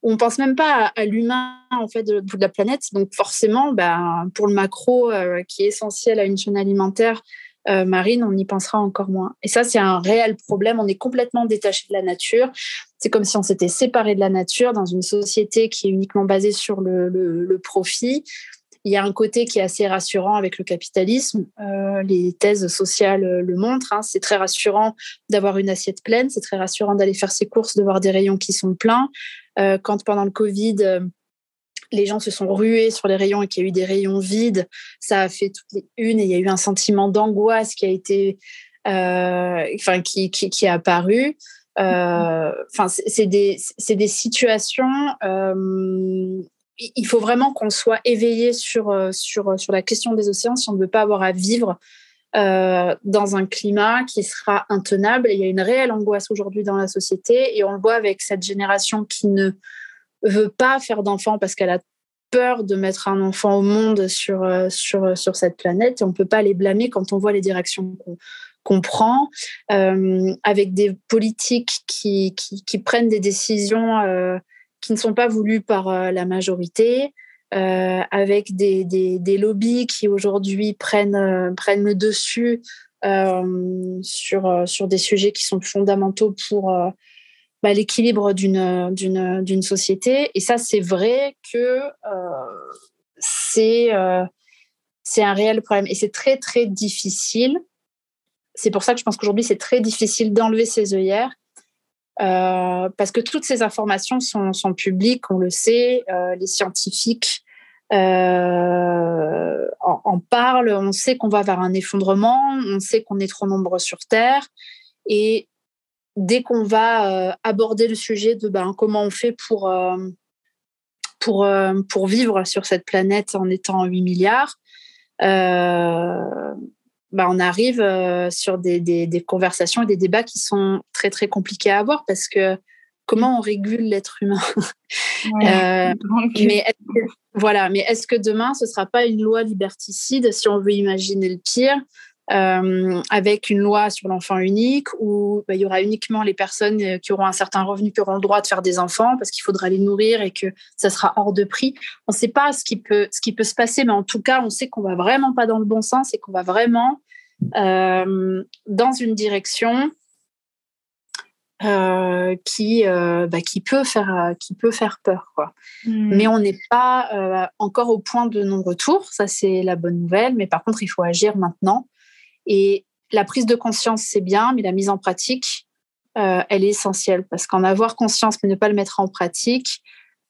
on pense même pas à, l'humain en fait de, bout de la planète. Donc forcément, ben, pour le macro euh, qui est essentiel à une chaîne alimentaire, euh, marine, on y pensera encore moins. Et ça, c'est un réel problème. On est complètement détaché de la nature. C'est comme si on s'était séparé de la nature dans une société qui est uniquement basée sur le, profit. il y a un côté qui est assez rassurant avec le capitalisme. Euh, les thèses sociales le montrent. Hein. C'est très rassurant d'avoir une assiette pleine. C'est très rassurant d'aller faire ses courses, de voir des rayons qui sont pleins. Euh, quand pendant le Covid, les gens se sont rués sur les rayons et qu'il y a eu des rayons vides, ça a fait toutes les unes et il y a eu un sentiment d'angoisse qui a été, enfin, qui, qui, qui, apparu. Enfin, c'est des, des situations il faut vraiment qu'on soit éveillé sur, euh, sur, sur la question des océans si on ne veut pas avoir à vivre euh, dans un climat qui sera intenable. il y a une réelle angoisse aujourd'hui dans la société et on le voit avec cette génération qui ne veut pas faire d'enfants parce qu'elle a peur de mettre un enfant au monde sur, euh, sur, sur cette planète. On ne peut pas les blâmer quand on voit les directions qu'on prend, avec des politiques qui, qui, prennent des décisions qui ne sont pas voulus par euh, la majorité, euh, avec des, des, lobbies qui aujourd'hui prennent, euh, prennent le dessus sur, sur des sujets qui sont fondamentaux pour bah, l'équilibre d'une, d'une, d'une société. Et ça, c'est vrai que c'est, c'est un réel problème. Et c'est très, très difficile. C'est pour ça que je pense qu'aujourd'hui, c'est très difficile d'enlever ces œillères euh, parce que toutes ces informations sont, sont publiques, on le sait, euh, les scientifiques euh, en, en, parlent, on sait qu'on va vers un effondrement, on sait qu'on est trop nombreux sur Terre, et dès qu'on va aborder le sujet de ben, comment on fait pour, pour, pour vivre sur cette planète en étant 8 milliards, bah, on arrive euh, sur des, des, conversations et des débats qui sont très très compliqués à avoir parce que comment on régule l'être humain? Euh, Mais voilà, mais est-ce que demain ce sera pas une loi liberticide si on veut imaginer le pire euh, avec une loi sur l'enfant unique où bah, il y aura uniquement les personnes euh, qui auront un certain revenu qui auront le droit de faire des enfants parce qu'il faudra les nourrir et que ça sera hors de prix. On ne sait pas ce qui peut ce qui peut se passer, mais en tout cas, on sait qu'on va vraiment pas dans le bon sens et qu'on va vraiment euh, dans une direction euh, qui euh, bah, qui peut faire qui peut faire peur quoi. Hmm. Mais on n'est pas encore au point de non retour, ça c'est la bonne nouvelle. Mais par contre, il faut agir maintenant et la prise de conscience, c'est bien, mais la mise en pratique, euh, elle est essentielle parce qu'en avoir conscience mais ne pas le mettre en pratique,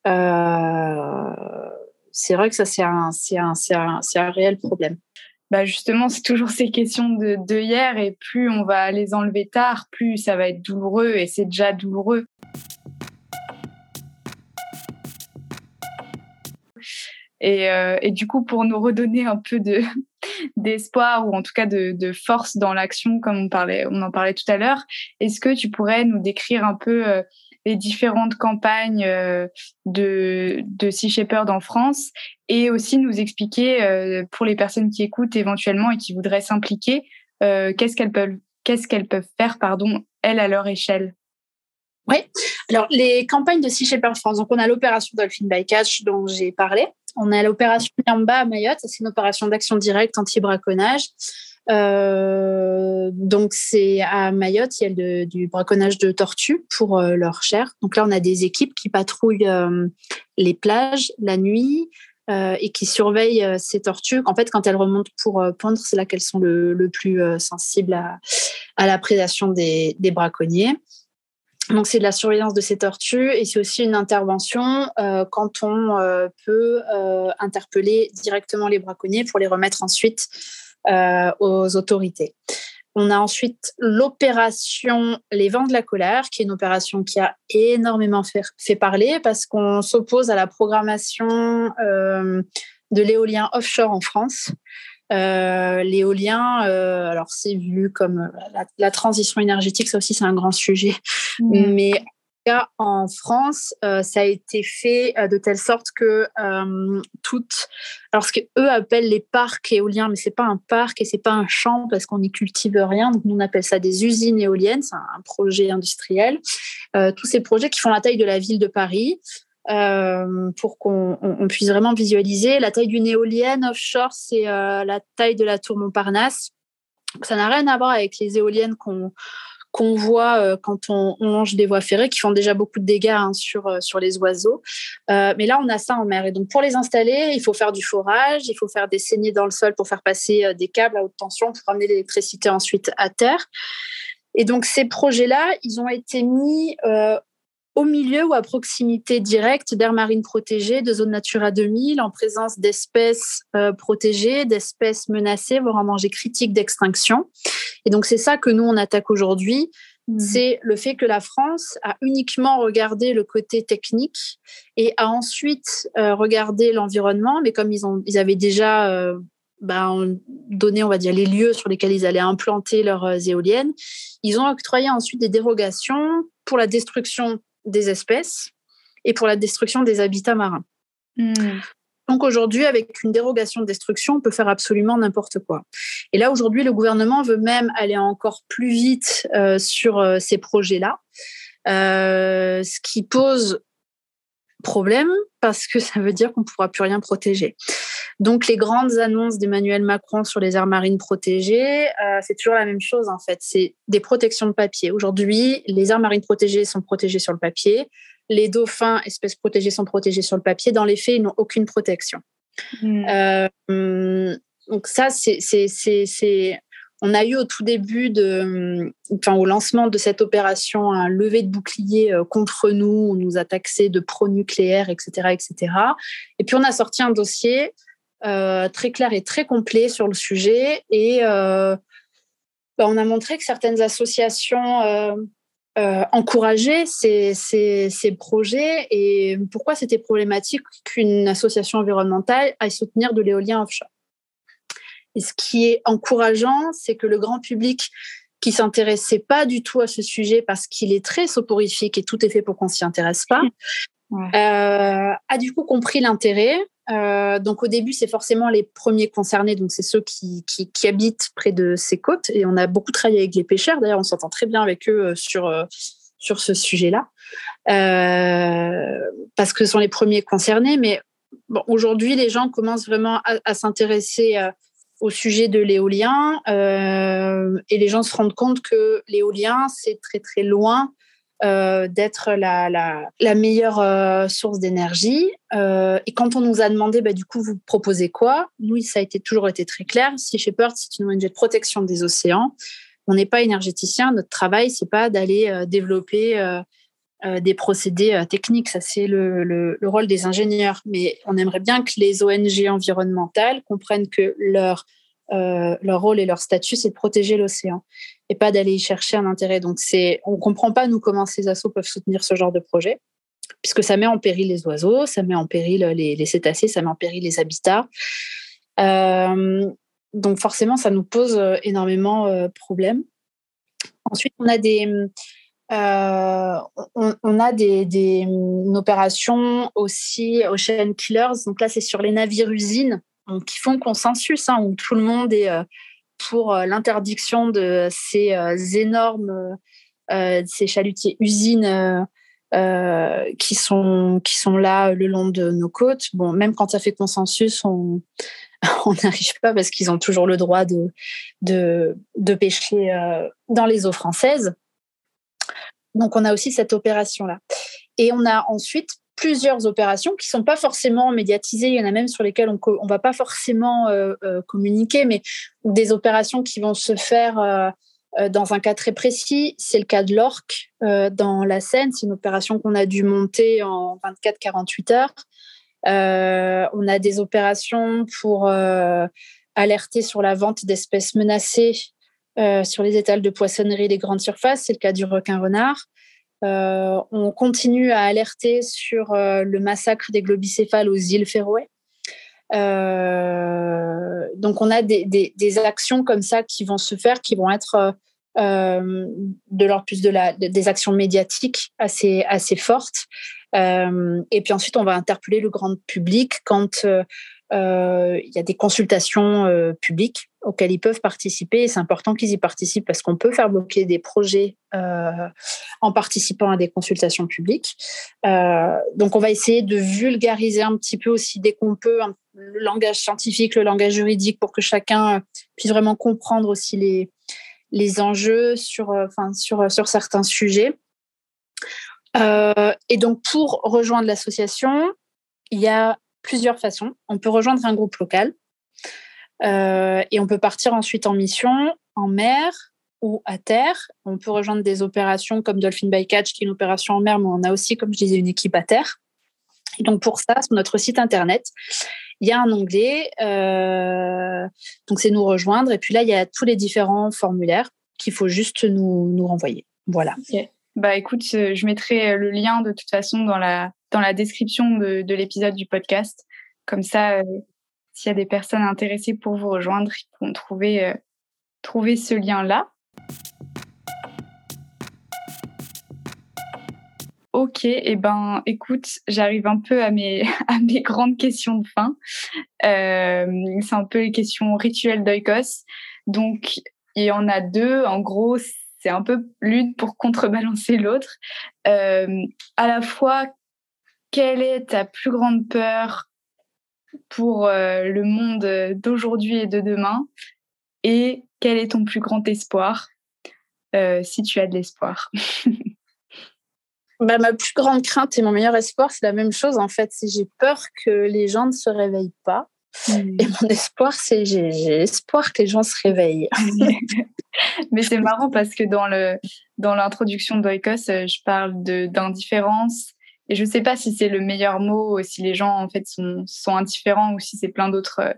euh, c'est vrai que ça, c'est un, un, un, un, réel problème. Bah justement, c'est toujours ces questions de, hier et plus on va les enlever tard, plus ça va être douloureux et c'est déjà douloureux. Et, euh, et, du coup, pour nous redonner un peu de d'espoir ou en tout cas de, force dans l'action, comme on parlait, on en parlait tout à l'heure, est-ce que tu pourrais nous décrire un peu euh, les différentes campagnes euh, de, de Sea Shepherd en France et aussi nous expliquer euh, pour les personnes qui écoutent éventuellement et qui voudraient s'impliquer, qu'est-ce qu'elles peuvent, qu'est-ce qu'elles peuvent faire, pardon, elles à leur échelle? Oui, alors les campagnes de Sea Shepherd France, donc on a l'opération Dolphin Bycatch dont j'ai parlé, on a l'opération Yamba à Mayotte, c'est une opération d'action directe anti-braconnage. Euh, donc c'est à Mayotte, il y a du braconnage de tortues pour euh, leur chair. Donc là, on a des équipes qui patrouillent euh, les plages la nuit et qui surveillent ces tortues. En fait, quand elles remontent pour pondre, c'est là qu'elles sont le, plus sensibles à, la prédation des braconniers. Donc c'est de la surveillance de ces tortues et c'est aussi une intervention euh, quand on euh, peut euh, interpeller directement les braconniers pour les remettre ensuite aux autorités. On a ensuite l'opération Les Vents de la colère, qui est une opération qui a énormément fait, fait parler parce qu'on s'oppose à la programmation de l'éolien offshore en France. Euh, l'éolien, euh, alors c'est vu comme euh, la, transition énergétique, ça aussi c'est un grand sujet. Mmh. Mais en France, ça a été fait de telle sorte que toutes, alors ce qu'eux appellent les parcs éoliens, mais c'est pas un parc et c'est pas un champ parce qu'on n'y cultive rien. Donc nous on appelle ça des usines éoliennes, c'est un, projet industriel. tous ces projets qui font la taille de la ville de Paris. Euh, pour qu'on puisse vraiment visualiser. La taille d'une éolienne offshore, c'est euh, la taille de la tour Montparnasse. Ça n'a rien à voir avec les éoliennes qu'on qu'on voit quand on, longe des voies ferrées, qui font déjà beaucoup de dégâts hein, sur, sur les oiseaux. mais là, on a ça en mer. Et donc, pour les installer, il faut faire du forage, il faut faire des saignées dans le sol pour faire passer des câbles à haute tension pour amener l'électricité ensuite à terre. Et donc, ces projets-là, ils ont été mis au milieu ou à proximité directe d'aires marines protégées, de zones Natura 2000, en présence d'espèces euh, protégées, d'espèces menacées, voire en danger critique d'extinction. Et donc, c'est ça que nous, on attaque aujourd'hui. Mmh. C'est le fait que la France a uniquement regardé le côté technique et a ensuite euh, regardé l'environnement, mais comme ils, ont, ils avaient déjà euh, ben, donné, on va dire, les lieux sur lesquels ils allaient implanter leurs éoliennes, ils ont octroyé ensuite des dérogations pour la destruction des espèces et pour la destruction des habitats marins. Donc aujourd'hui, avec une dérogation de destruction, on peut faire absolument n'importe quoi. Et là, aujourd'hui, le gouvernement veut même aller encore plus vite euh, sur euh, ces projets-là, euh, ce qui pose problème parce que ça veut dire qu'on ne pourra plus rien protéger. Donc les grandes annonces d'Emmanuel Macron sur les aires marines protégées, euh, c'est toujours la même chose en fait. C'est des protections de papier. Aujourd'hui, les aires marines protégées sont protégées sur le papier. Les dauphins, espèces protégées, sont protégés sur le papier. Dans les faits, ils n'ont aucune protection. Hmm. Euh, donc ça, c'est on a eu au tout début de, au lancement de cette opération un lever de bouclier euh, contre nous. On nous a taxé de pro-nucléaire, etc., etc. Et puis on a sorti un dossier euh, très clair et très complet sur le sujet. Et euh, bah, on a montré que certaines associations encourageaient ces, projets et pourquoi c'était problématique qu'une association environnementale aille soutenir de l'éolien offshore? Et ce qui est encourageant, c'est que le grand public qui s'intéressait pas du tout à ce sujet parce qu'il est très soporifique et tout est fait pour qu'on s'y intéresse pas, a du coup compris l'intérêt euh, donc au début, c'est forcément les premiers concernés, donc c'est ceux qui, qui, habitent près de ces côtes. Et on a beaucoup travaillé avec les pêcheurs. D'ailleurs, on s'entend très bien avec eux euh, sur, euh, sur ce sujet-là, parce que ce sont les premiers concernés. Mais bon, aujourd'hui, les gens commencent vraiment à, à s'intéresser au sujet de l'éolien, et les gens se rendent compte que l'éolien, c'est très très loin euh, d'être la, la, meilleure euh, source d'énergie. Euh, et quand on nous a demandé, bah, du coup, vous proposez quoi? Nous, ça a toujours été très clair. Si Shepherd, c'est une ONG de protection des océans. On n'est pas énergéticien. Notre travail, c'est pas d'aller développer des procédés techniques. Ça, c'est le, le, le, rôle des ingénieurs. Mais on aimerait bien que les ONG environnementales comprennent que leur euh, leur rôle et leur statut, c'est de protéger l'océan et pas d'aller y chercher un intérêt. Donc, c'est, on comprend pas, nous, comment ces assos peuvent soutenir ce genre de projet, puisque ça met en péril les oiseaux, ça met en péril les, cétacés, ça met en péril les habitats. Euh, donc, forcément, ça nous pose euh, énormément de problèmes. Ensuite, on a des, on, a des, des une opération aussi Ocean Killers. Donc là, c'est sur les navires usines qui font consensus, hein, où tout le monde est euh, pour euh, l'interdiction de ces euh, énormes, ces chalutiers usines qui sont qui sont là le long de nos côtes. Bon, même quand ça fait consensus, on n'arrive pas parce qu'ils ont toujours le droit de, de pêcher dans les eaux françaises. Donc on a aussi cette opération là. Et on a ensuite plusieurs opérations qui sont pas forcément médiatisées. Il y en a même sur lesquelles on ne va pas forcément euh, euh, communiquer, mais des opérations qui vont se faire euh, dans un cas très précis. C'est le cas de l'ORC dans la Seine. C'est une opération qu'on a dû monter en 24-48 heures. on a des opérations pour alerter sur la vente d'espèces menacées sur les étals de poissonnerie des grandes surfaces. C'est le cas du requin-renard. Euh, on continue à alerter sur euh, le massacre des globicéphales aux îles Féroé. Euh, donc on a des, actions comme ça qui vont se faire, qui vont être de l'ordre plus de des actions médiatiques assez, assez fortes. et puis ensuite, on va interpeller le grand public quand il y a des consultations publiques auxquels ils peuvent participer. c'est important qu'ils y participent parce qu'on peut faire bloquer des projets euh, en participant à des consultations publiques. Euh, donc, on va essayer de vulgariser un petit peu aussi dès qu'on peut le langage scientifique, le langage juridique pour que chacun puisse vraiment comprendre aussi les, les enjeux sur, sur, sur certains sujets. et donc, pour rejoindre l'association, il y a plusieurs façons. On peut rejoindre un groupe local et on peut partir ensuite en mission en mer ou à terre. On peut rejoindre des opérations comme Dolphin by Catch, qui est une opération en mer, mais on a aussi, comme je disais, une équipe à terre. Et donc pour ça, sur notre site internet, il y a un onglet, euh, donc c'est nous rejoindre, et puis là, il y a tous les différents formulaires qu'il faut juste nous, nous renvoyer. Voilà. Bah écoute, je mettrai le lien de toute façon dans la, dans la description de, de l'épisode du podcast. Comme ça, euh, s'il y a des personnes intéressées pour vous rejoindre, ils pourront trouver, euh, trouver ce lien-là. Ok, et eh ben, écoute, j'arrive un peu à mes, à mes grandes questions de fin. Euh, c'est un peu les questions rituelles d'Oikos. Donc, il y en a deux. En gros, c'est un peu l'une pour contrebalancer l'autre. Euh, à la fois, quelle est ta plus grande peur pour euh, le monde d'aujourd'hui et de demain Et quel est ton plus grand espoir, si tu as de l'espoir? Bah, ma plus grande crainte et mon meilleur espoir, c'est la même chose en fait. C'est j'ai peur que les gens ne se réveillent pas. Hmm. Et mon espoir, c'est j'ai, espoir que les gens se réveillent. Mais c'est marrant parce que dans le dans l'introduction d'Oikos, euh, je parle de d'indifférence et je ne sais pas si c'est le meilleur mot, si les gens en fait sont sont indifférents ou si c'est plein d'autres euh,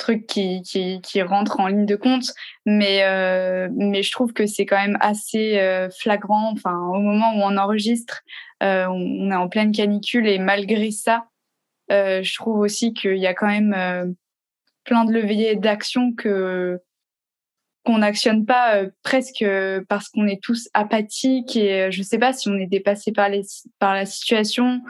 truc qui, qui, qui rentre en ligne de compte, mais, euh, mais je trouve que c'est quand même assez euh, flagrant. Enfin, au moment où on enregistre, euh, on, est en pleine canicule et malgré ça, je trouve aussi qu'il y a quand même plein de leviers d'action que qu'on n'actionne pas presque parce qu'on est tous apathiques et je sais pas si on est dépassé par les par la situation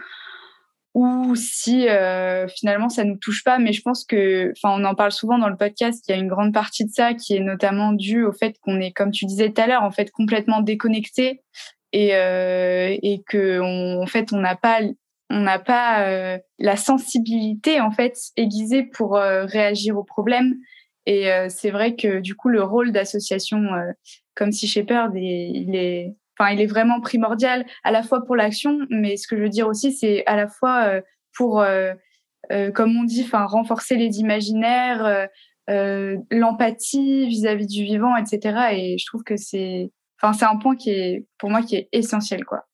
ou si euh, finalement ça nous touche pas. Mais je pense que, enfin, on en parle souvent dans le podcast. Il y a une grande partie de ça qui est notamment due au fait qu'on est, comme tu disais tout à l'heure, en fait complètement déconnecté et euh, et que on, en fait on n'a pas on n'a pas euh, la sensibilité en fait aiguisée pour euh, réagir aux problèmes. Et euh, c'est vrai que du coup le rôle d'association comme si Shepherd, il est enfin, il est vraiment primordial à la fois pour l'action, mais ce que je veux dire aussi, c'est à la fois euh, pour, euh, euh, comme on dit, enfin, renforcer les imaginaires, l'empathie vis-à-vis du vivant, etc. Et je trouve que c'est, enfin, c'est un point qui est, pour moi, qui est essentiel, quoi.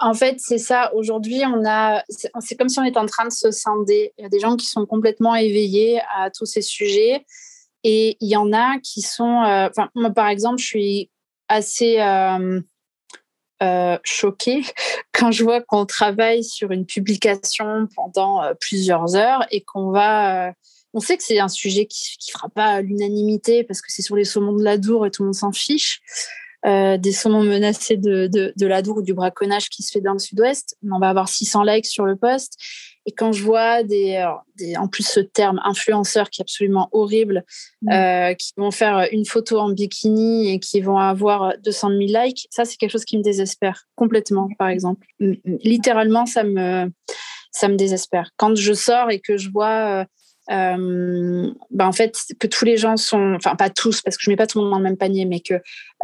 En fait, c'est ça. Aujourd'hui, on a, c'est comme si on était en train de se scinder. Il y a des gens qui sont complètement éveillés à tous ces sujets, et il y en a qui sont. Enfin, moi, par exemple, je suis assez euh, euh, choquée quand je vois qu'on travaille sur une publication pendant euh, plusieurs heures et qu'on va. on sait que c'est un sujet qui ne fera pas l'unanimité parce que c'est sur les saumons de la Dour et tout le monde s'en fiche. Des saumons menacés de, de, de ou du braconnage qui se fait dans le sud-ouest. On va avoir 600 likes sur le post. Et quand je vois des, des, en plus ce terme influenceur qui est absolument horrible, mm. euh, qui vont faire une photo en bikini et qui vont avoir 200 000 likes, ça c'est quelque chose qui me désespère complètement, par exemple. Littéralement, ça me ça me désespère. Quand je sors et que je vois ben en fait que tous les gens sont, enfin pas tous parce que je mets pas tout le monde dans le même panier, mais que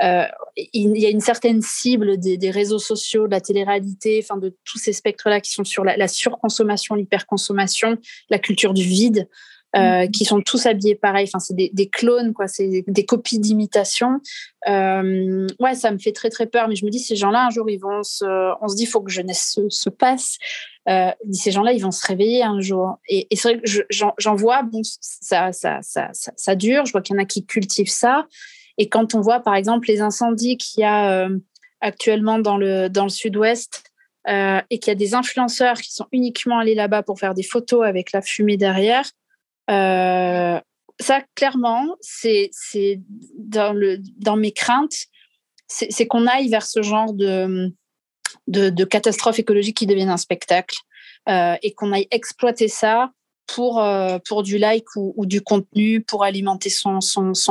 euh, il y a une certaine cible des, réseaux sociaux, de la télé-réalité, enfin de tous ces spectres-là qui sont sur la surconsommation, l'hyperconsommation, la culture du vide. Euh, mmh. qui sont tous habillés pareil. Enfin, c'est des, des, clones, quoi. C'est des, copies d'imitation. Euh, ouais, ça me fait très très peur. Mais je me dis, ces gens-là, un jour, ils vont se, on se dit, il faut que jeunesse se, se passe. Euh, ces gens-là, ils vont se réveiller un jour. Et, et c'est vrai que j'en vois, bon, ça, ça, ça, ça, ça dure. Je vois qu'il y en a qui cultivent ça. Et quand on voit, par exemple, les incendies qu'il y a euh, actuellement dans le dans le Sud-Ouest. Euh, et qu'il y a des influenceurs qui sont uniquement allés là-bas pour faire des photos avec la fumée derrière, ça, clairement, c'est dans, mes craintes, c'est qu'on aille vers ce genre de, catastrophe écologique qui devienne un spectacle euh, et qu'on aille exploiter ça pour, euh, du like ou, du contenu, pour alimenter son,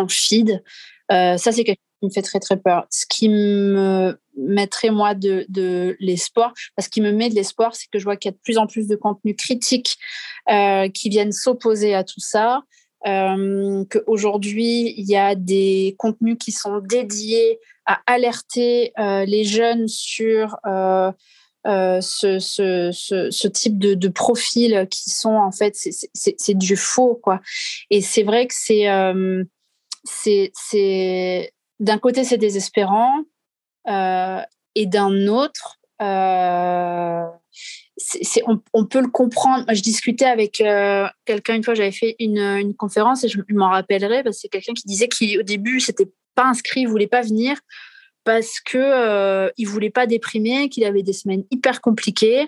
feed. Euh, ça, c'est quelque me fait très, très peur. Ce qui me mettrait, moi, de, de l'espoir, parce qu'il me met de l'espoir, c'est que je vois qu'il y a de plus en plus de contenus critiques euh, qui viennent s'opposer à tout ça. euh, qu'aujourd'hui, il y a des contenus qui sont dédiés à alerter euh, les jeunes sur euh, ce, ce, ce, ce, type de, de profils qui sont en fait, c'est du faux. quoi. Et c'est vrai que c'est c'est d'un côté, c'est désespérant. et d'un autre, euh, on, peut le comprendre. je discutais avec euh, quelqu'un une fois, j'avais fait une, une, conférence et je, m'en rappellerai parce que c'est quelqu'un qui disait qu'au début, c'était pas inscrit, il voulait pas venir parce que euh, il voulait pas déprimer, qu'il avait des semaines hyper compliquées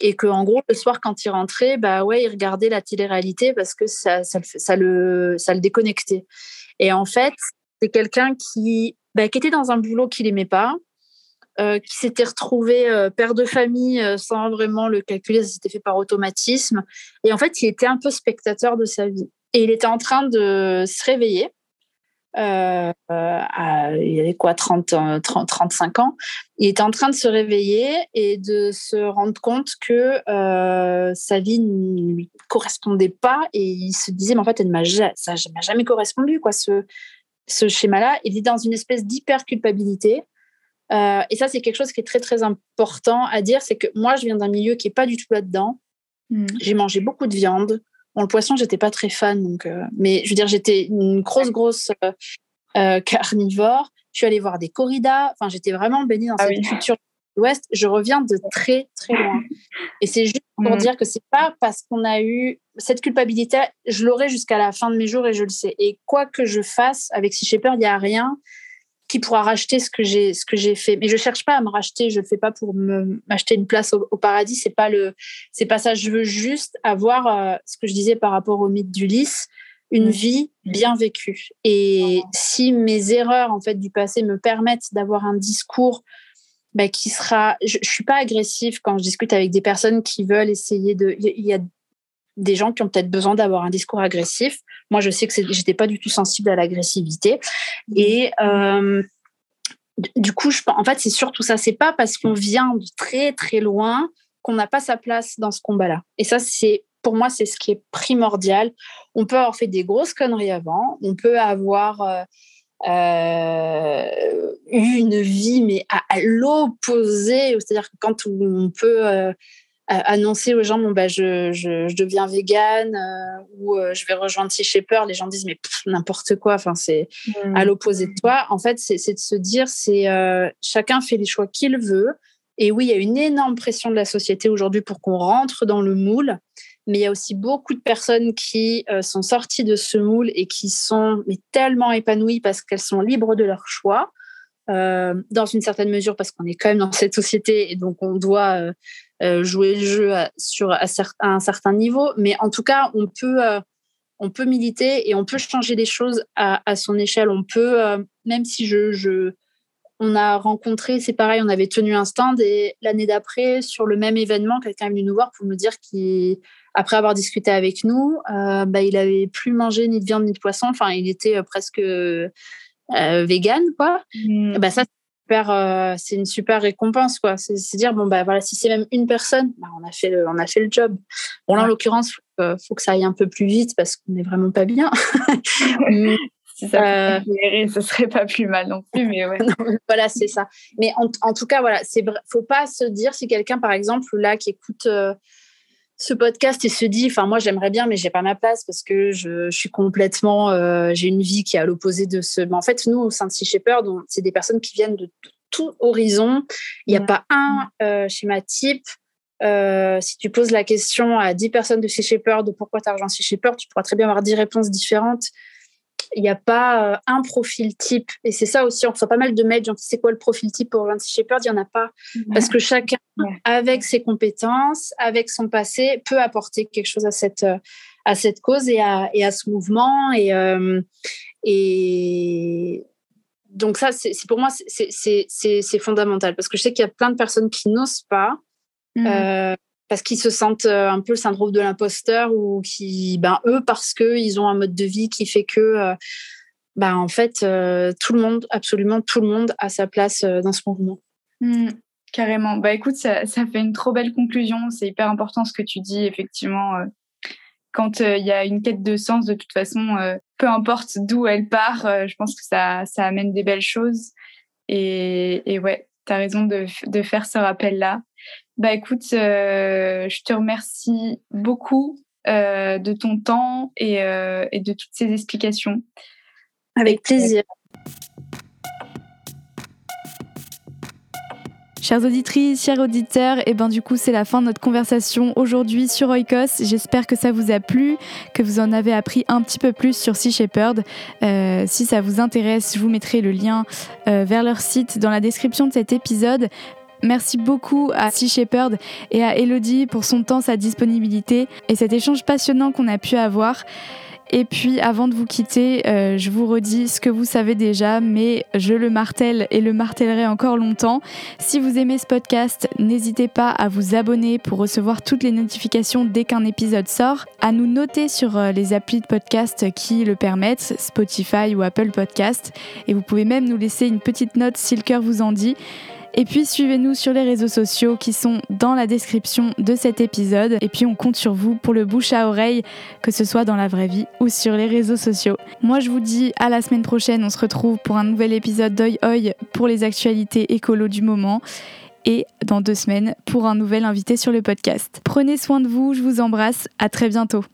et que en gros le soir quand il rentrait, bah ouais, il regardait la télé-réalité parce que ça, ça, ça, le, ça le déconnectait. Et en fait, c'est quelqu'un qui, bah, qui était dans un boulot qu'il aimait pas, euh, qui s'était retrouvé euh, père de famille euh, sans vraiment le calculer, ça s'était fait par automatisme. Et en fait, il était un peu spectateur de sa vie. Et il était en train de se réveiller. Il avait quoi, 30, 30, 35 ans. Il était en train de se réveiller et de se rendre compte que sa vie ne lui correspondait pas. Et il se disait, mais en fait, elle ne m'a jamais correspondu, quoi, ce schéma-là. Il est dans une espèce d'hyper culpabilité. Euh, et ça, c'est quelque chose qui est très, très important à dire. C'est que moi, je viens d'un milieu qui n'est pas du tout là-dedans. Hmm. J'ai mangé beaucoup de viande. Bon, le poisson, j'étais pas très fan. Donc, euh, mais je veux dire, j'étais une grosse, grosse euh, carnivore. Je suis allée voir des corridas. Enfin, j'étais vraiment baignée dans ah cette culture l'Ouest. Je reviens de très, très loin. Et c'est juste pour hmm. dire que c'est pas parce qu'on a eu cette culpabilité, je l'aurai jusqu'à la fin de mes jours et je le sais. Et quoi que je fasse avec Sea Shepherd, il n'y a rien qui pourra racheter ce que j'ai ce que j'ai fait mais je cherche pas à me racheter je le fais pas pour m'acheter une place au, paradis c'est pas le c'est pas ça je veux juste avoir euh, ce que je disais par rapport au mythe d'Ulysse une mmh. vie bien vécue et si mes erreurs en fait du passé me permettent d'avoir un discours bah, qui sera je, je suis pas agressive quand je discute avec des personnes qui veulent essayer de il y a des gens qui ont peut-être besoin d'avoir un discours agressif. Moi, je sais que j'étais pas du tout sensible à l'agressivité. Et euh, du coup, je, en fait, c'est surtout ça. C'est pas parce qu'on vient de très très loin qu'on n'a pas sa place dans ce combat-là. Et ça, c'est pour moi, c'est ce qui est primordial. On peut avoir fait des grosses conneries avant. On peut avoir euh, euh, eu une vie, mais à, l'opposé. C'est-à-dire que quand on peut annoncer aux gens bon bah je, je, je deviens végane euh, ou euh, je vais rejoindre Sea Shepherd les gens disent mais n'importe quoi enfin c'est mmh. à l'opposé de toi en fait c'est de se dire c'est euh, chacun fait les choix qu'il veut et oui il y a une énorme pression de la société aujourd'hui pour qu'on rentre dans le moule mais il y a aussi beaucoup de personnes qui sont sorties de ce moule et qui sont tellement épanouies parce qu'elles sont libres de leur choix dans une certaine mesure parce qu'on est quand même dans cette société et donc on doit euh, jouer le jeu à, sur, un certain niveau. Mais en tout cas, on peut, euh, on peut militer et on peut changer les choses à, son échelle. On peut, euh, même si je, je, on a rencontré, c'est pareil, on avait tenu un stand et l'année d'après, sur le même événement, quelqu'un est venu nous voir pour nous dire qu'après avoir discuté avec nous, bah, il avait plus mangé ni de viande ni de poisson. Enfin, il était presque vegan, quoi. Mmh. bah, ça, euh, c'est une super récompense quoi. C'est dire bon bah voilà si c'est même une personne, bah, on a fait le, on a fait le job. Bon là en l'occurrence faut, faut, que ça aille un peu plus vite parce qu'on n'est vraiment pas bien. si ça euh... ce serait pas plus mal non plus mais ouais. voilà c'est ça. Mais en, en, tout cas voilà c'est faut pas se dire si quelqu'un par exemple là qui écoute euh, ce podcast et se dit, enfin moi j'aimerais bien, mais j'ai pas ma place parce que je, je suis complètement, euh, j'ai une vie qui est à l'opposé de ce. Mais en fait, nous au sein de Sea Shepherd, c'est des personnes qui viennent de tout horizon. Il n'y a pas un euh, schéma type. Euh, si tu poses la question à 10 personnes de Sea Shepherd de pourquoi tu as rejoint Sea Shepherd, tu pourras très bien avoir 10 réponses différentes il n'y a pas euh, un profil type. Et c'est ça aussi, on reçoit pas mal de mails, genre, c'est quoi le profil type pour Vinci Shepherd? Il n'y en a pas. Parce que chacun, avec ses compétences, avec son passé, peut apporter quelque chose à cette, euh, à cette cause et à, et à ce mouvement. Et, euh, et donc ça, c'est pour moi, c'est fondamental. Parce que je sais qu'il y a plein de personnes qui n'osent pas. Mmh parce qu'ils se sentent euh, un peu le syndrome de l'imposteur ou qui, ben, eux, parce qu'ils ont un mode de vie qui fait que, euh, ben, en fait, euh, tout le monde, absolument tout le monde a sa place dans ce mouvement. Mmh, carrément. Bah écoute, ça, ça, fait une trop belle conclusion. C'est hyper important ce que tu dis, effectivement. quand il y a une quête de sens, de toute façon, peu importe d'où elle part, je pense que ça, ça amène des belles choses. Et, et ouais, tu as raison de, de faire ce rappel-là. Bah écoute, je te remercie beaucoup de ton temps et, et, de toutes ces explications. Avec plaisir. Chères auditrices, chers auditeurs, et eh ben du coup c'est la fin de notre conversation aujourd'hui sur Oikos. J'espère que ça vous a plu, que vous en avez appris un petit peu plus sur Sea Shepherd. Euh, si ça vous intéresse, je vous mettrai le lien euh, vers leur site dans la description de cet épisode. Merci beaucoup à Sea Shepherd et à Elodie pour son temps, sa disponibilité et cet échange passionnant qu'on a pu avoir. Et puis avant de vous quitter, euh, je vous redis ce que vous savez déjà, mais je le martèle et le martèlerai encore longtemps. Si vous aimez ce podcast, n'hésitez pas à vous abonner pour recevoir toutes les notifications dès qu'un épisode sort, à nous noter sur euh, les applis de podcast qui le permettent, Spotify ou Apple Podcast, et vous pouvez même nous laisser une petite note si le cœur vous en dit. Et puis suivez-nous sur les réseaux sociaux qui sont dans la description de cet épisode. Et puis on compte sur vous pour le bouche à oreille, que ce soit dans la vraie vie ou sur les réseaux sociaux. Moi je vous dis à la semaine prochaine, on se retrouve pour un nouvel épisode d'Oi Oi pour les actualités écolo du moment. Et dans deux semaines pour un nouvel invité sur le podcast. Prenez soin de vous, je vous embrasse, à très bientôt.